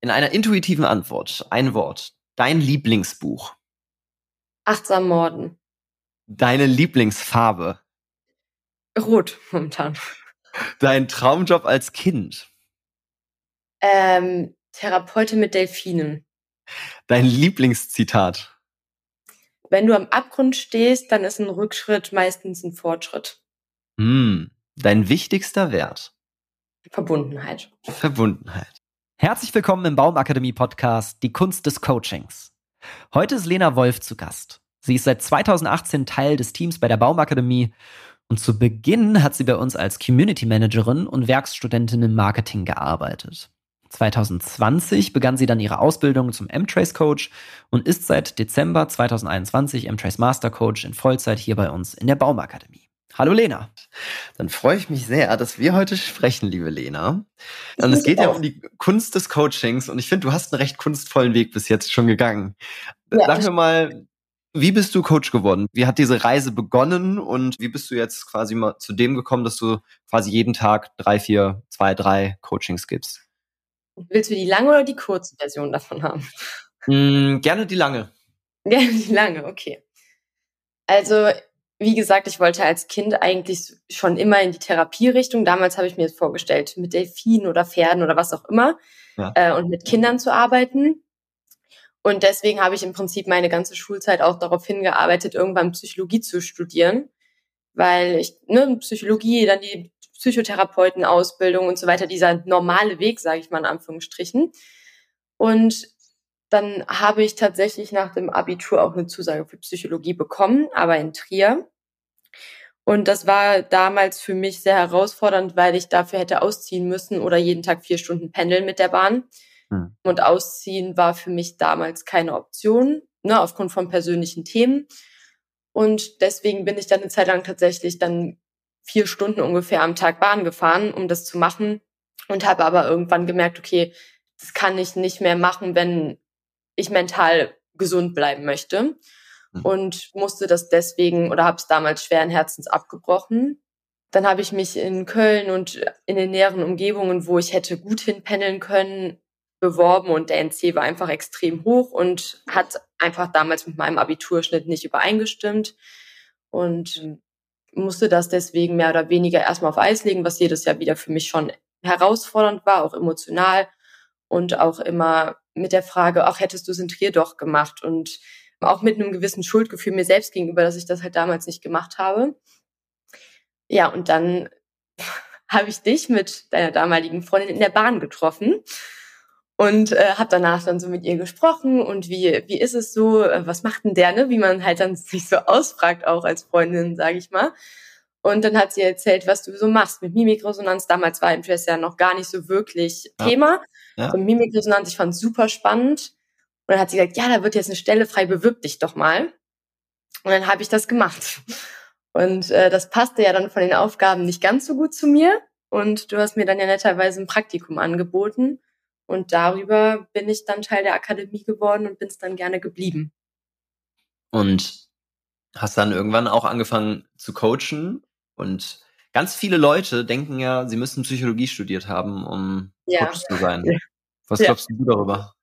in einer intuitiven Antwort ein Wort. Dein Lieblingsbuch. Achtsam Morden. Deine Lieblingsfarbe. Rot momentan. Dein Traumjob als Kind. Ähm, Therapeutin mit Delfinen. Dein Lieblingszitat. Wenn du am Abgrund stehst, dann ist ein Rückschritt meistens ein Fortschritt. Hm. Dein wichtigster Wert. Verbundenheit. Verbundenheit. Herzlich willkommen im Baumakademie Podcast Die Kunst des Coachings. Heute ist Lena Wolf zu Gast. Sie ist seit 2018 Teil des Teams bei der Baumakademie und zu Beginn hat sie bei uns als Community Managerin und Werkstudentin im Marketing gearbeitet. 2020 begann sie dann ihre Ausbildung zum M-Trace Coach und ist seit Dezember 2021 M-Trace Master Coach in Vollzeit hier bei uns in der Baumakademie. Hallo Lena. Dann freue ich mich sehr, dass wir heute sprechen, liebe Lena. Und es geht ja um die Kunst des Coachings und ich finde, du hast einen recht kunstvollen Weg bis jetzt schon gegangen. Ja, Sag mir mal, wie bist du Coach geworden? Wie hat diese Reise begonnen und wie bist du jetzt quasi mal zu dem gekommen, dass du quasi jeden Tag drei, vier, zwei, drei Coachings gibst? Willst du die lange oder die kurze Version davon haben? Mm, gerne die lange. Gerne die lange, okay. Also wie gesagt, ich wollte als Kind eigentlich schon immer in die Therapierichtung. Damals habe ich mir das vorgestellt, mit Delfinen oder Pferden oder was auch immer ja. äh, und mit Kindern zu arbeiten. Und deswegen habe ich im Prinzip meine ganze Schulzeit auch darauf hingearbeitet, irgendwann Psychologie zu studieren, weil ich ne, Psychologie, dann die Psychotherapeutenausbildung und so weiter, dieser normale Weg, sage ich mal in Anführungsstrichen. Und dann habe ich tatsächlich nach dem Abitur auch eine Zusage für Psychologie bekommen, aber in Trier. Und das war damals für mich sehr herausfordernd, weil ich dafür hätte ausziehen müssen oder jeden Tag vier Stunden pendeln mit der Bahn. Hm. Und ausziehen war für mich damals keine Option, ne, aufgrund von persönlichen Themen. Und deswegen bin ich dann eine Zeit lang tatsächlich dann vier Stunden ungefähr am Tag Bahn gefahren, um das zu machen. Und habe aber irgendwann gemerkt, okay, das kann ich nicht mehr machen, wenn ich mental gesund bleiben möchte mhm. und musste das deswegen oder habe es damals schweren Herzens abgebrochen. Dann habe ich mich in Köln und in den näheren Umgebungen, wo ich hätte gut hinpendeln können, beworben und der NC war einfach extrem hoch und hat einfach damals mit meinem Abiturschnitt nicht übereingestimmt und musste das deswegen mehr oder weniger erstmal auf Eis legen, was jedes Jahr wieder für mich schon herausfordernd war, auch emotional und auch immer mit der Frage, ach, hättest du es in Trier doch gemacht und auch mit einem gewissen Schuldgefühl mir selbst gegenüber, dass ich das halt damals nicht gemacht habe. Ja, und dann habe ich dich mit deiner damaligen Freundin in der Bahn getroffen und äh, habe danach dann so mit ihr gesprochen und wie wie ist es so, äh, was macht denn der, ne, wie man halt dann sich so ausfragt auch als Freundin, sage ich mal. Und dann hat sie erzählt, was du so machst mit Mimikresonanz. Damals war Interesse ja noch gar nicht so wirklich ja. Thema. Ja. So Mimikresonanz, ich fand super spannend. Und dann hat sie gesagt, ja, da wird jetzt eine Stelle frei, bewirb dich doch mal. Und dann habe ich das gemacht. Und äh, das passte ja dann von den Aufgaben nicht ganz so gut zu mir. Und du hast mir dann ja netterweise ein Praktikum angeboten. Und darüber bin ich dann Teil der Akademie geworden und bin es dann gerne geblieben. Und hast dann irgendwann auch angefangen zu coachen und ganz viele Leute denken ja, sie müssen Psychologie studiert haben, um ja. Coach zu sein. Was ja. glaubst du darüber?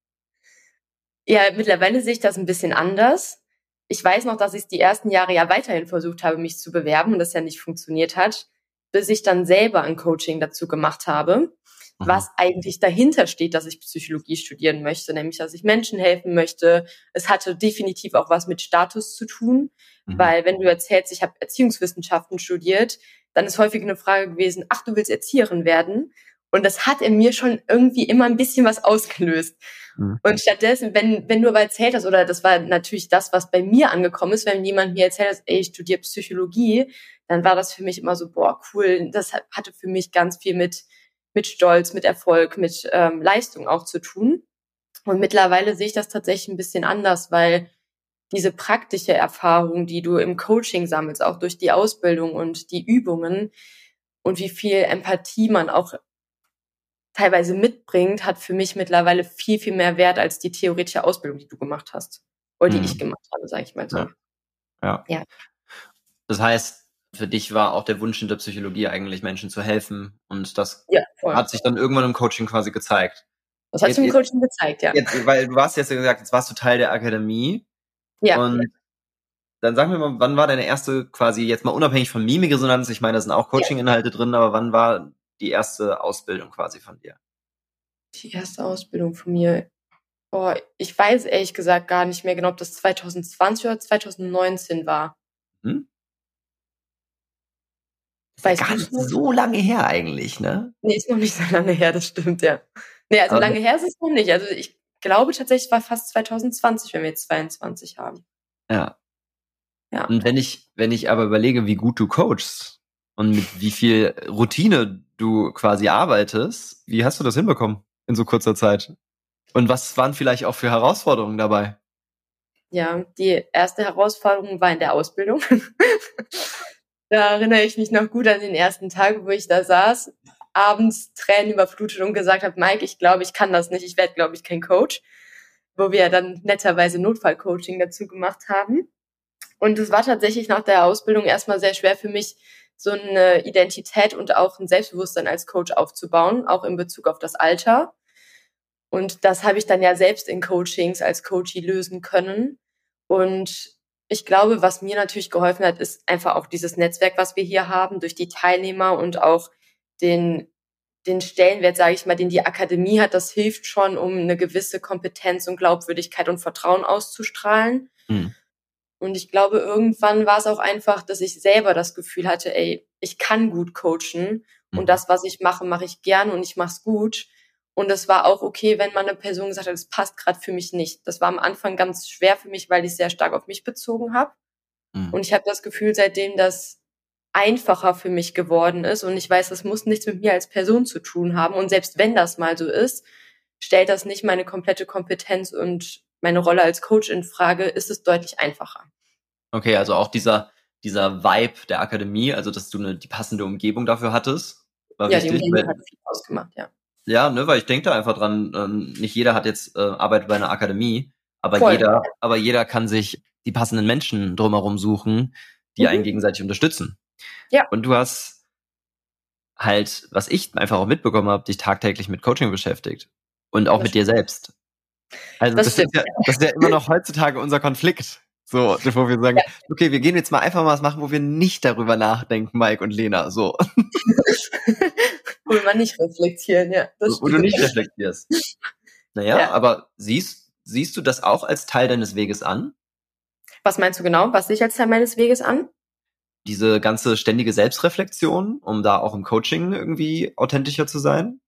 Ja, mittlerweile sehe ich das ein bisschen anders. Ich weiß noch, dass ich die ersten Jahre ja weiterhin versucht habe, mich zu bewerben und das ja nicht funktioniert hat, bis ich dann selber ein Coaching dazu gemacht habe, mhm. was eigentlich dahinter steht, dass ich Psychologie studieren möchte, nämlich dass ich Menschen helfen möchte. Es hatte definitiv auch was mit Status zu tun, mhm. weil wenn du erzählst, ich habe Erziehungswissenschaften studiert, dann ist häufig eine Frage gewesen, ach, du willst Erzieherin werden. Und das hat in mir schon irgendwie immer ein bisschen was ausgelöst. Mhm. Und stattdessen, wenn, wenn du aber erzählt hast, oder das war natürlich das, was bei mir angekommen ist, wenn jemand mir erzählt hat, ey, ich studiere Psychologie, dann war das für mich immer so, boah, cool. Das hatte für mich ganz viel mit, mit Stolz, mit Erfolg, mit ähm, Leistung auch zu tun. Und mittlerweile sehe ich das tatsächlich ein bisschen anders, weil diese praktische Erfahrung, die du im Coaching sammelst, auch durch die Ausbildung und die Übungen und wie viel Empathie man auch teilweise mitbringt, hat für mich mittlerweile viel, viel mehr Wert als die theoretische Ausbildung, die du gemacht hast. Oder die mhm. ich gemacht habe, sage ich mal so. Ja. ja. ja. Das heißt, für dich war auch der Wunsch in der Psychologie eigentlich Menschen zu helfen und das ja, hat sich dann irgendwann im Coaching quasi gezeigt. Das hat schon im Coaching gezeigt, ja. Jetzt, weil du hast jetzt gesagt, jetzt warst du Teil der Akademie. Ja. Und dann sag mir mal, wann war deine erste quasi, jetzt mal unabhängig von Mimikresonanz, ich meine, da sind auch Coaching-Inhalte drin, aber wann war die erste Ausbildung quasi von dir? Die erste Ausbildung von mir, oh, ich weiß ehrlich gesagt gar nicht mehr genau, ob das 2020 oder 2019 war. Hm? Weiß gar nicht so lange her eigentlich, ne? Nee, ist noch nicht so lange her, das stimmt, ja. Nee, also Aber lange her ist es noch nicht. Also ich glaube tatsächlich, es war fast 2020, wenn wir jetzt 22 haben. Ja. Ja. Und wenn ich, wenn ich aber überlege, wie gut du coachst und mit wie viel Routine du quasi arbeitest, wie hast du das hinbekommen in so kurzer Zeit? Und was waren vielleicht auch für Herausforderungen dabei? Ja, die erste Herausforderung war in der Ausbildung. da erinnere ich mich noch gut an den ersten Tag, wo ich da saß, abends Tränen überflutet und gesagt habe, Mike, ich glaube, ich kann das nicht, ich werde, glaube ich, kein Coach. Wo wir dann netterweise Notfallcoaching dazu gemacht haben. Und es war tatsächlich nach der Ausbildung erstmal sehr schwer für mich, so eine Identität und auch ein Selbstbewusstsein als Coach aufzubauen, auch in Bezug auf das Alter. Und das habe ich dann ja selbst in Coachings als Coachie lösen können. Und ich glaube, was mir natürlich geholfen hat, ist einfach auch dieses Netzwerk, was wir hier haben, durch die Teilnehmer und auch den, den Stellenwert, sage ich mal, den die Akademie hat. Das hilft schon, um eine gewisse Kompetenz und Glaubwürdigkeit und Vertrauen auszustrahlen. Mhm. Und ich glaube, irgendwann war es auch einfach, dass ich selber das Gefühl hatte, ey, ich kann gut coachen und mhm. das, was ich mache, mache ich gerne und ich mache es gut. Und es war auch okay, wenn man eine Person gesagt hat, es passt gerade für mich nicht. Das war am Anfang ganz schwer für mich, weil ich sehr stark auf mich bezogen habe. Mhm. Und ich habe das Gefühl, seitdem das einfacher für mich geworden ist und ich weiß, das muss nichts mit mir als Person zu tun haben. Und selbst wenn das mal so ist, stellt das nicht meine komplette Kompetenz und meine Rolle als Coach in Frage, ist es deutlich einfacher. Okay, also auch dieser, dieser Vibe der Akademie, also dass du eine, die passende Umgebung dafür hattest, war ja, wichtig. Die Umgebung hat viel ausgemacht, ja. Ja, ne, weil ich denke da einfach dran, ähm, nicht jeder hat jetzt äh, Arbeit bei einer Akademie, aber Voll. jeder, aber jeder kann sich die passenden Menschen drumherum suchen, die mhm. einen gegenseitig unterstützen. Ja. Und du hast halt, was ich einfach auch mitbekommen habe, dich tagtäglich mit Coaching beschäftigt und auch das mit stimmt. dir selbst. Also das, das ist ja, das ist ja immer noch heutzutage unser Konflikt. So, bevor wir sagen, ja. okay, wir gehen jetzt mal einfach mal was machen, wo wir nicht darüber nachdenken, Mike und Lena, so. wir nicht reflektieren, ja. Wo du nicht reflektierst. Naja, ja. aber siehst, siehst du das auch als Teil deines Weges an? Was meinst du genau? Was sehe ich als Teil meines Weges an? Diese ganze ständige Selbstreflexion, um da auch im Coaching irgendwie authentischer zu sein?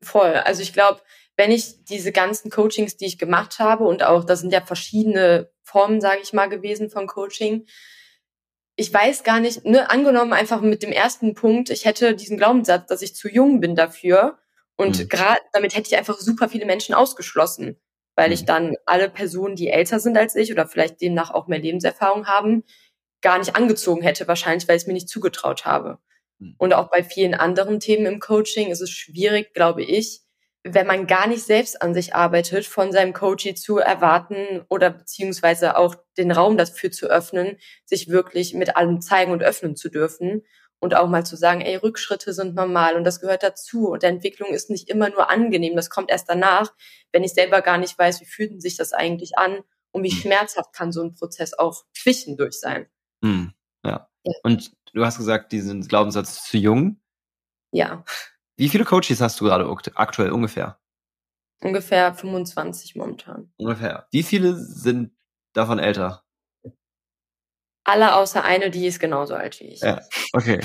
Voll. Also ich glaube, wenn ich diese ganzen Coachings, die ich gemacht habe und auch, das sind ja verschiedene Formen, sage ich mal, gewesen von Coaching. Ich weiß gar nicht, ne, angenommen einfach mit dem ersten Punkt, ich hätte diesen Glaubenssatz, dass ich zu jung bin dafür und mhm. gerade damit hätte ich einfach super viele Menschen ausgeschlossen, weil mhm. ich dann alle Personen, die älter sind als ich oder vielleicht demnach auch mehr Lebenserfahrung haben, gar nicht angezogen hätte, wahrscheinlich, weil ich es mir nicht zugetraut habe. Mhm. Und auch bei vielen anderen Themen im Coaching ist es schwierig, glaube ich, wenn man gar nicht selbst an sich arbeitet, von seinem Coachie zu erwarten oder beziehungsweise auch den Raum dafür zu öffnen, sich wirklich mit allem zeigen und öffnen zu dürfen und auch mal zu sagen, ey, Rückschritte sind normal und das gehört dazu und Entwicklung ist nicht immer nur angenehm, das kommt erst danach, wenn ich selber gar nicht weiß, wie fühlt sich das eigentlich an und wie hm. schmerzhaft kann so ein Prozess auch zwischendurch sein. Hm, ja. ja. Und du hast gesagt, diesen Glaubenssatz zu jung. Ja. Wie viele Coaches hast du gerade aktuell ungefähr? Ungefähr 25 momentan. Ungefähr. Wie viele sind davon älter? Alle außer eine, die ist genauso alt wie ich. Ja, okay.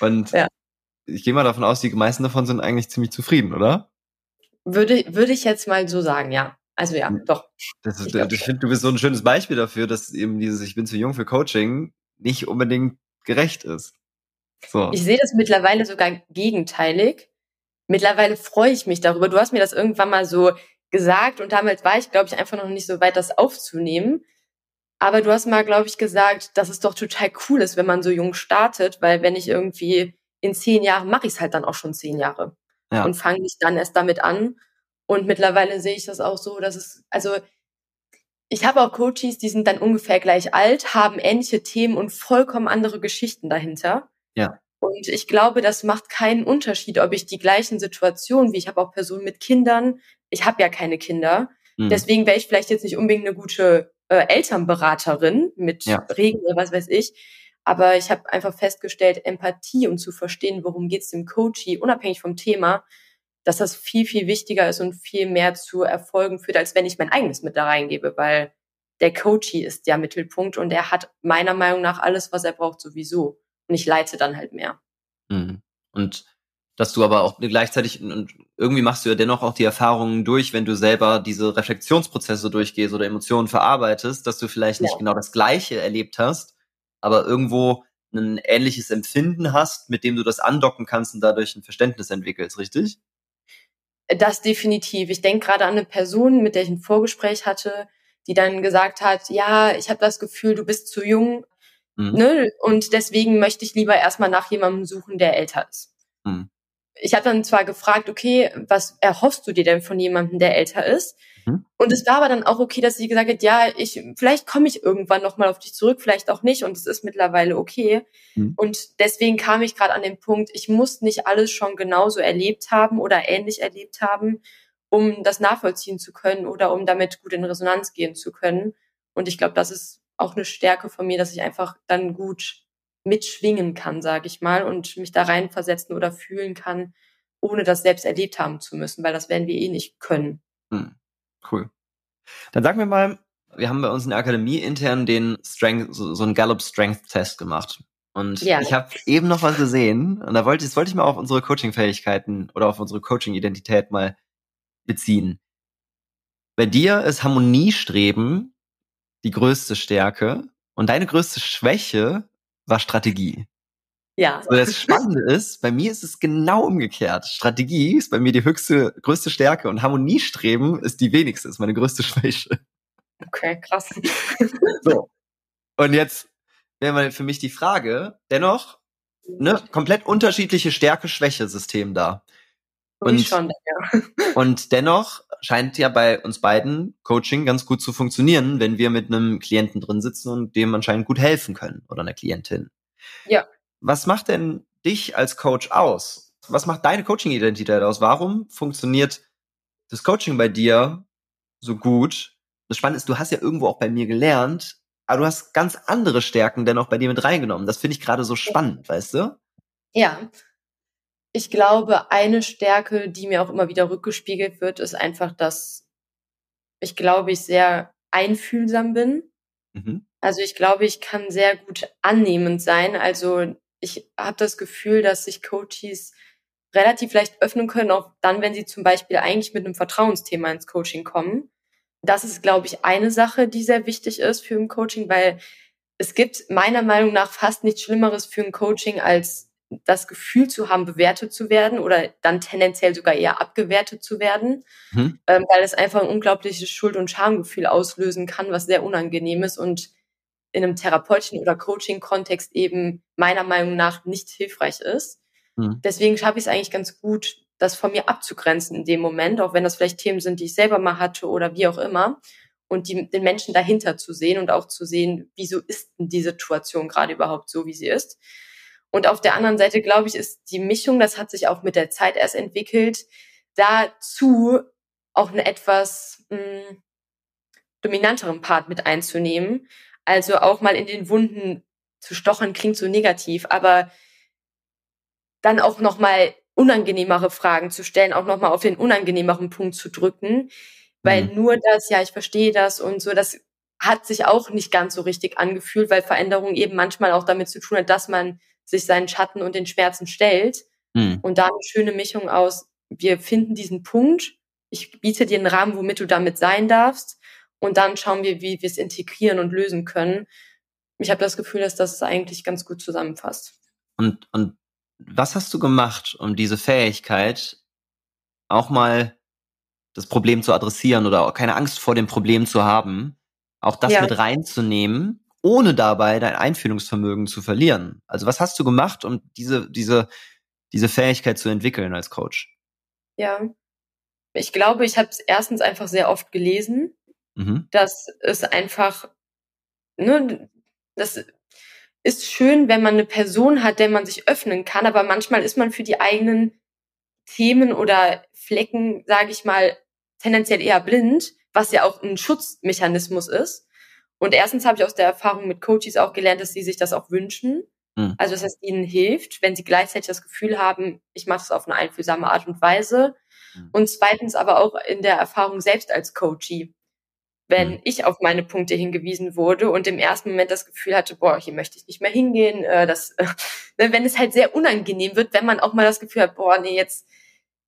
Und ja. ich gehe mal davon aus, die meisten davon sind eigentlich ziemlich zufrieden, oder? Würde, würde ich jetzt mal so sagen, ja. Also ja, hm. doch. Das ist, ich, ich finde, du bist so ein schönes Beispiel dafür, dass eben dieses Ich bin zu jung für Coaching nicht unbedingt gerecht ist. So. Ich sehe das mittlerweile sogar gegenteilig. Mittlerweile freue ich mich darüber. Du hast mir das irgendwann mal so gesagt und damals war ich, glaube ich, einfach noch nicht so weit, das aufzunehmen. Aber du hast mal, glaube ich, gesagt, dass es doch total cool ist, wenn man so jung startet, weil wenn ich irgendwie in zehn Jahren mache ich es halt dann auch schon zehn Jahre ja. und fange nicht dann erst damit an. Und mittlerweile sehe ich das auch so, dass es, also ich habe auch Coaches, die sind dann ungefähr gleich alt, haben ähnliche Themen und vollkommen andere Geschichten dahinter. Ja. Und ich glaube, das macht keinen Unterschied, ob ich die gleichen Situationen, wie ich habe auch Personen mit Kindern, ich habe ja keine Kinder. Mhm. Deswegen wäre ich vielleicht jetzt nicht unbedingt eine gute äh, Elternberaterin mit ja. Regeln oder was weiß ich. Aber ich habe einfach festgestellt, Empathie, um zu verstehen, worum geht es dem Coachie, unabhängig vom Thema, dass das viel, viel wichtiger ist und viel mehr zu Erfolgen führt, als wenn ich mein eigenes mit da reingebe, weil der Coachie ist der Mittelpunkt und er hat meiner Meinung nach alles, was er braucht, sowieso. Und ich leite dann halt mehr. Mhm. Und dass du aber auch gleichzeitig und irgendwie machst du ja dennoch auch die Erfahrungen durch, wenn du selber diese Reflexionsprozesse durchgehst oder Emotionen verarbeitest, dass du vielleicht nicht ja. genau das Gleiche erlebt hast, aber irgendwo ein ähnliches Empfinden hast, mit dem du das andocken kannst und dadurch ein Verständnis entwickelst, richtig? Das definitiv. Ich denke gerade an eine Person, mit der ich ein Vorgespräch hatte, die dann gesagt hat, ja, ich habe das Gefühl, du bist zu jung, mhm. ne? Und deswegen möchte ich lieber erstmal nach jemandem suchen, der älter ist. Mhm ich habe dann zwar gefragt, okay, was erhoffst du dir denn von jemandem, der älter ist? Mhm. Und es war aber dann auch okay, dass sie gesagt hat, ja, ich vielleicht komme ich irgendwann noch mal auf dich zurück, vielleicht auch nicht und es ist mittlerweile okay. Mhm. Und deswegen kam ich gerade an den Punkt, ich muss nicht alles schon genauso erlebt haben oder ähnlich erlebt haben, um das nachvollziehen zu können oder um damit gut in Resonanz gehen zu können. Und ich glaube, das ist auch eine Stärke von mir, dass ich einfach dann gut mitschwingen kann, sage ich mal, und mich da reinversetzen oder fühlen kann, ohne das selbst erlebt haben zu müssen, weil das werden wir eh nicht können. Hm, cool. Dann sag mir mal, wir haben bei uns in der Akademie intern den Strength, so, so einen Gallup Strength Test gemacht. Und ja. ich habe eben noch was gesehen und da wollte, das wollte ich mal auf unsere Coaching-Fähigkeiten oder auf unsere Coaching-Identität mal beziehen. Bei dir ist Harmoniestreben die größte Stärke und deine größte Schwäche war Strategie. Ja. So, das Spannende ist, bei mir ist es genau umgekehrt. Strategie ist bei mir die höchste, größte Stärke und Harmoniestreben ist die wenigste, ist meine größte Schwäche. Okay, krass. So. Und jetzt wäre mal für mich die Frage, dennoch, ne, komplett unterschiedliche Stärke-Schwäche-System da. Und, schon, ja. und dennoch scheint ja bei uns beiden Coaching ganz gut zu funktionieren, wenn wir mit einem Klienten drin sitzen und dem anscheinend gut helfen können oder einer Klientin. Ja. Was macht denn dich als Coach aus? Was macht deine Coaching-Identität aus? Warum funktioniert das Coaching bei dir so gut? Das Spannende ist, du hast ja irgendwo auch bei mir gelernt, aber du hast ganz andere Stärken dennoch bei dir mit reingenommen. Das finde ich gerade so spannend, weißt du? Ja, ich glaube, eine Stärke, die mir auch immer wieder rückgespiegelt wird, ist einfach, dass ich glaube, ich sehr einfühlsam bin. Mhm. Also ich glaube, ich kann sehr gut annehmend sein. Also ich habe das Gefühl, dass sich Coaches relativ leicht öffnen können, auch dann, wenn sie zum Beispiel eigentlich mit einem Vertrauensthema ins Coaching kommen. Das ist, glaube ich, eine Sache, die sehr wichtig ist für ein Coaching, weil es gibt meiner Meinung nach fast nichts Schlimmeres für ein Coaching als das Gefühl zu haben, bewertet zu werden oder dann tendenziell sogar eher abgewertet zu werden, mhm. ähm, weil es einfach ein unglaubliches Schuld- und Schamgefühl auslösen kann, was sehr unangenehm ist und in einem therapeutischen oder Coaching-Kontext eben meiner Meinung nach nicht hilfreich ist. Mhm. Deswegen schaffe ich es eigentlich ganz gut, das von mir abzugrenzen in dem Moment, auch wenn das vielleicht Themen sind, die ich selber mal hatte oder wie auch immer. Und die, den Menschen dahinter zu sehen und auch zu sehen, wieso ist denn die Situation gerade überhaupt so, wie sie ist. Und auf der anderen Seite, glaube ich, ist die Mischung, das hat sich auch mit der Zeit erst entwickelt, dazu auch einen etwas mh, hm, dominanteren Part mit einzunehmen. Also auch mal in den Wunden zu stochern, klingt so negativ, aber dann auch nochmal unangenehmere Fragen zu stellen, auch nochmal auf den unangenehmeren Punkt zu drücken, weil mhm. nur das, ja, ich verstehe das und so, das hat sich auch nicht ganz so richtig angefühlt, weil Veränderung eben manchmal auch damit zu tun hat, dass man sich seinen Schatten und den Schmerzen stellt. Mhm. Und da eine schöne Mischung aus, wir finden diesen Punkt, ich biete dir einen Rahmen, womit du damit sein darfst. Und dann schauen wir, wie wir es integrieren und lösen können. Ich habe das Gefühl, dass das eigentlich ganz gut zusammenfasst. Und, und was hast du gemacht, um diese Fähigkeit auch mal das Problem zu adressieren oder keine Angst vor dem Problem zu haben, auch das ja. mit reinzunehmen ohne dabei dein Einfühlungsvermögen zu verlieren. Also was hast du gemacht, um diese, diese, diese Fähigkeit zu entwickeln als Coach? Ja, ich glaube, ich habe es erstens einfach sehr oft gelesen, mhm. dass es einfach, ne, das ist schön, wenn man eine Person hat, der man sich öffnen kann, aber manchmal ist man für die eigenen Themen oder Flecken, sage ich mal, tendenziell eher blind, was ja auch ein Schutzmechanismus ist. Und erstens habe ich aus der Erfahrung mit Coaches auch gelernt, dass sie sich das auch wünschen. Mhm. Also dass es ihnen hilft, wenn sie gleichzeitig das Gefühl haben, ich mache das auf eine einfühlsame Art und Weise. Mhm. Und zweitens aber auch in der Erfahrung selbst als Coachie wenn mhm. ich auf meine Punkte hingewiesen wurde und im ersten Moment das Gefühl hatte, boah, hier möchte ich nicht mehr hingehen, äh, das, äh, wenn es halt sehr unangenehm wird, wenn man auch mal das Gefühl hat, boah, nee, jetzt,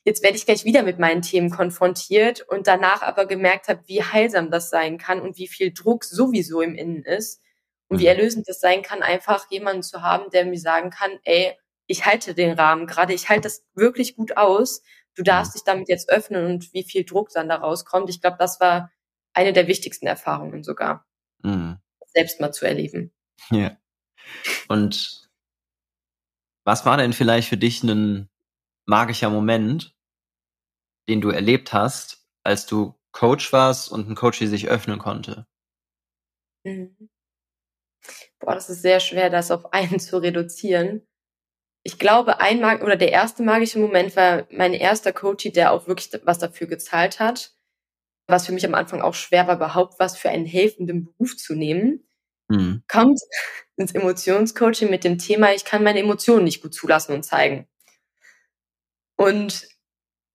jetzt werde ich gleich wieder mit meinen Themen konfrontiert und danach aber gemerkt habe, wie heilsam das sein kann und wie viel Druck sowieso im Innen ist und mhm. wie erlösend das sein kann, einfach jemanden zu haben, der mir sagen kann, ey, ich halte den Rahmen gerade, ich halte das wirklich gut aus, du darfst mhm. dich damit jetzt öffnen und wie viel Druck dann da rauskommt. Ich glaube, das war eine der wichtigsten Erfahrungen sogar, mhm. selbst mal zu erleben. Ja. Und was war denn vielleicht für dich ein magischer Moment, den du erlebt hast, als du Coach warst und ein Coach, der sich öffnen konnte? Mhm. Boah, das ist sehr schwer, das auf einen zu reduzieren. Ich glaube, ein Mag oder der erste magische Moment war mein erster Coach, der auch wirklich was dafür gezahlt hat was für mich am Anfang auch schwer war, überhaupt was für einen helfenden Beruf zu nehmen, mhm. kommt ins Emotionscoaching mit dem Thema, ich kann meine Emotionen nicht gut zulassen und zeigen. Und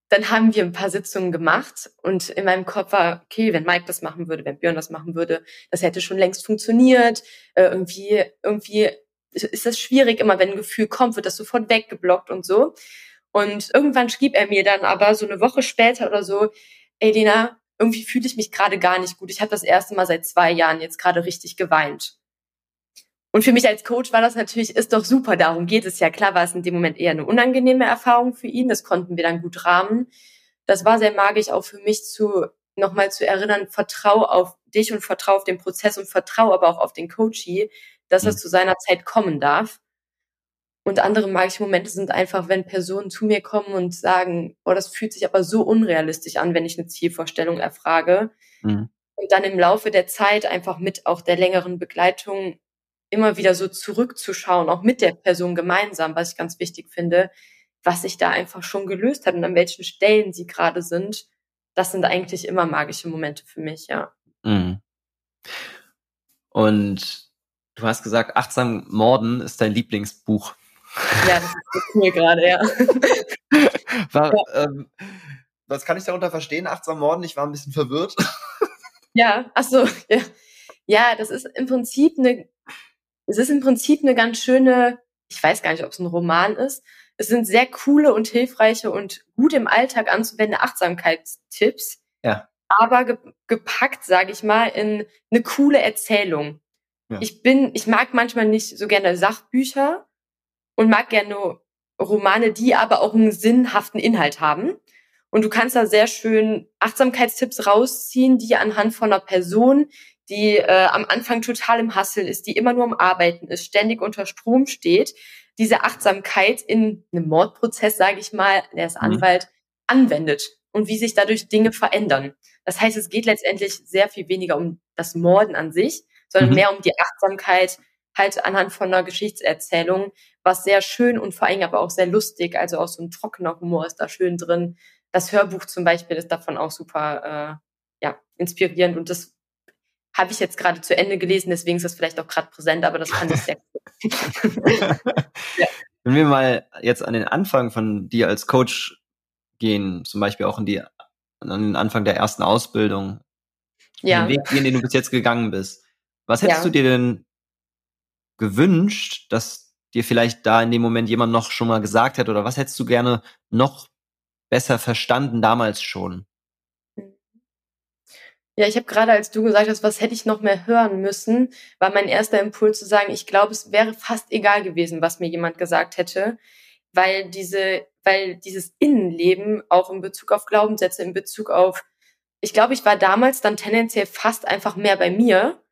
dann haben wir ein paar Sitzungen gemacht und in meinem Kopf war, okay, wenn Mike das machen würde, wenn Björn das machen würde, das hätte schon längst funktioniert. Äh, irgendwie, irgendwie ist das schwierig, immer wenn ein Gefühl kommt, wird das sofort weggeblockt und so. Und irgendwann schrieb er mir dann aber so eine Woche später oder so, ey Lena, irgendwie fühle ich mich gerade gar nicht gut. Ich habe das erste Mal seit zwei Jahren jetzt gerade richtig geweint. Und für mich als Coach war das natürlich, ist doch super, darum geht es ja. Klar war es in dem Moment eher eine unangenehme Erfahrung für ihn, das konnten wir dann gut rahmen. Das war sehr magisch auch für mich zu, nochmal zu erinnern, vertrau auf dich und vertrau auf den Prozess und vertrau aber auch auf den Coachie, dass es mhm. zu seiner Zeit kommen darf. Und andere magische Momente sind einfach, wenn Personen zu mir kommen und sagen, boah, das fühlt sich aber so unrealistisch an, wenn ich eine Zielvorstellung erfrage. Mhm. Und dann im Laufe der Zeit einfach mit auch der längeren Begleitung immer wieder so zurückzuschauen, auch mit der Person gemeinsam, was ich ganz wichtig finde, was sich da einfach schon gelöst hat und an welchen Stellen sie gerade sind. Das sind eigentlich immer magische Momente für mich, ja. Mhm. Und du hast gesagt, Achtsam Morden ist dein Lieblingsbuch. Ja, das ist cool gerade, ja. War, ja. Ähm, was kann ich darunter verstehen? Achtsam Morden, ich war ein bisschen verwirrt. Ja, ach so, ja. Ja, das ist im Prinzip eine, es ist im Prinzip eine ganz schöne, ich weiß gar nicht, ob es ein Roman ist. Es sind sehr coole und hilfreiche und gut im Alltag anzuwendende Achtsamkeitstipps. Ja. Aber ge gepackt, sage ich mal, in eine coole Erzählung. Ja. Ich bin, ich mag manchmal nicht so gerne Sachbücher, und mag gerne Romane, die aber auch einen sinnhaften Inhalt haben. Und du kannst da sehr schön Achtsamkeitstipps rausziehen, die anhand von einer Person, die äh, am Anfang total im Hassel ist, die immer nur am Arbeiten ist, ständig unter Strom steht, diese Achtsamkeit in einem Mordprozess, sage ich mal, der ist mhm. Anwalt, anwendet und wie sich dadurch Dinge verändern. Das heißt, es geht letztendlich sehr viel weniger um das Morden an sich, sondern mhm. mehr um die Achtsamkeit, halt anhand von einer Geschichtserzählung, was sehr schön und vor allem aber auch sehr lustig, also auch so ein trockener Humor ist da schön drin. Das Hörbuch zum Beispiel ist davon auch super äh, ja, inspirierend und das habe ich jetzt gerade zu Ende gelesen, deswegen ist das vielleicht auch gerade präsent, aber das fand ich sehr ja. Wenn wir mal jetzt an den Anfang von dir als Coach gehen, zum Beispiel auch in die, an den Anfang der ersten Ausbildung, ja. den Weg gehen, den du bis jetzt gegangen bist. Was hättest ja. du dir denn gewünscht, dass dir vielleicht da in dem Moment jemand noch schon mal gesagt hat oder was hättest du gerne noch besser verstanden damals schon? Ja, ich habe gerade, als du gesagt hast, was hätte ich noch mehr hören müssen, war mein erster Impuls zu sagen, ich glaube, es wäre fast egal gewesen, was mir jemand gesagt hätte, weil diese, weil dieses Innenleben auch in Bezug auf Glaubenssätze, in Bezug auf, ich glaube, ich war damals dann tendenziell fast einfach mehr bei mir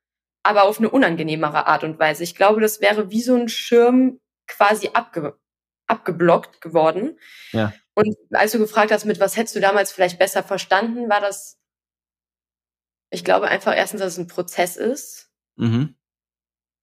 aber auf eine unangenehmere Art und Weise. Ich glaube, das wäre wie so ein Schirm quasi abge abgeblockt geworden. Ja. Und als du gefragt hast, mit was hättest du damals vielleicht besser verstanden, war das, ich glaube einfach erstens, dass es ein Prozess ist. Mhm.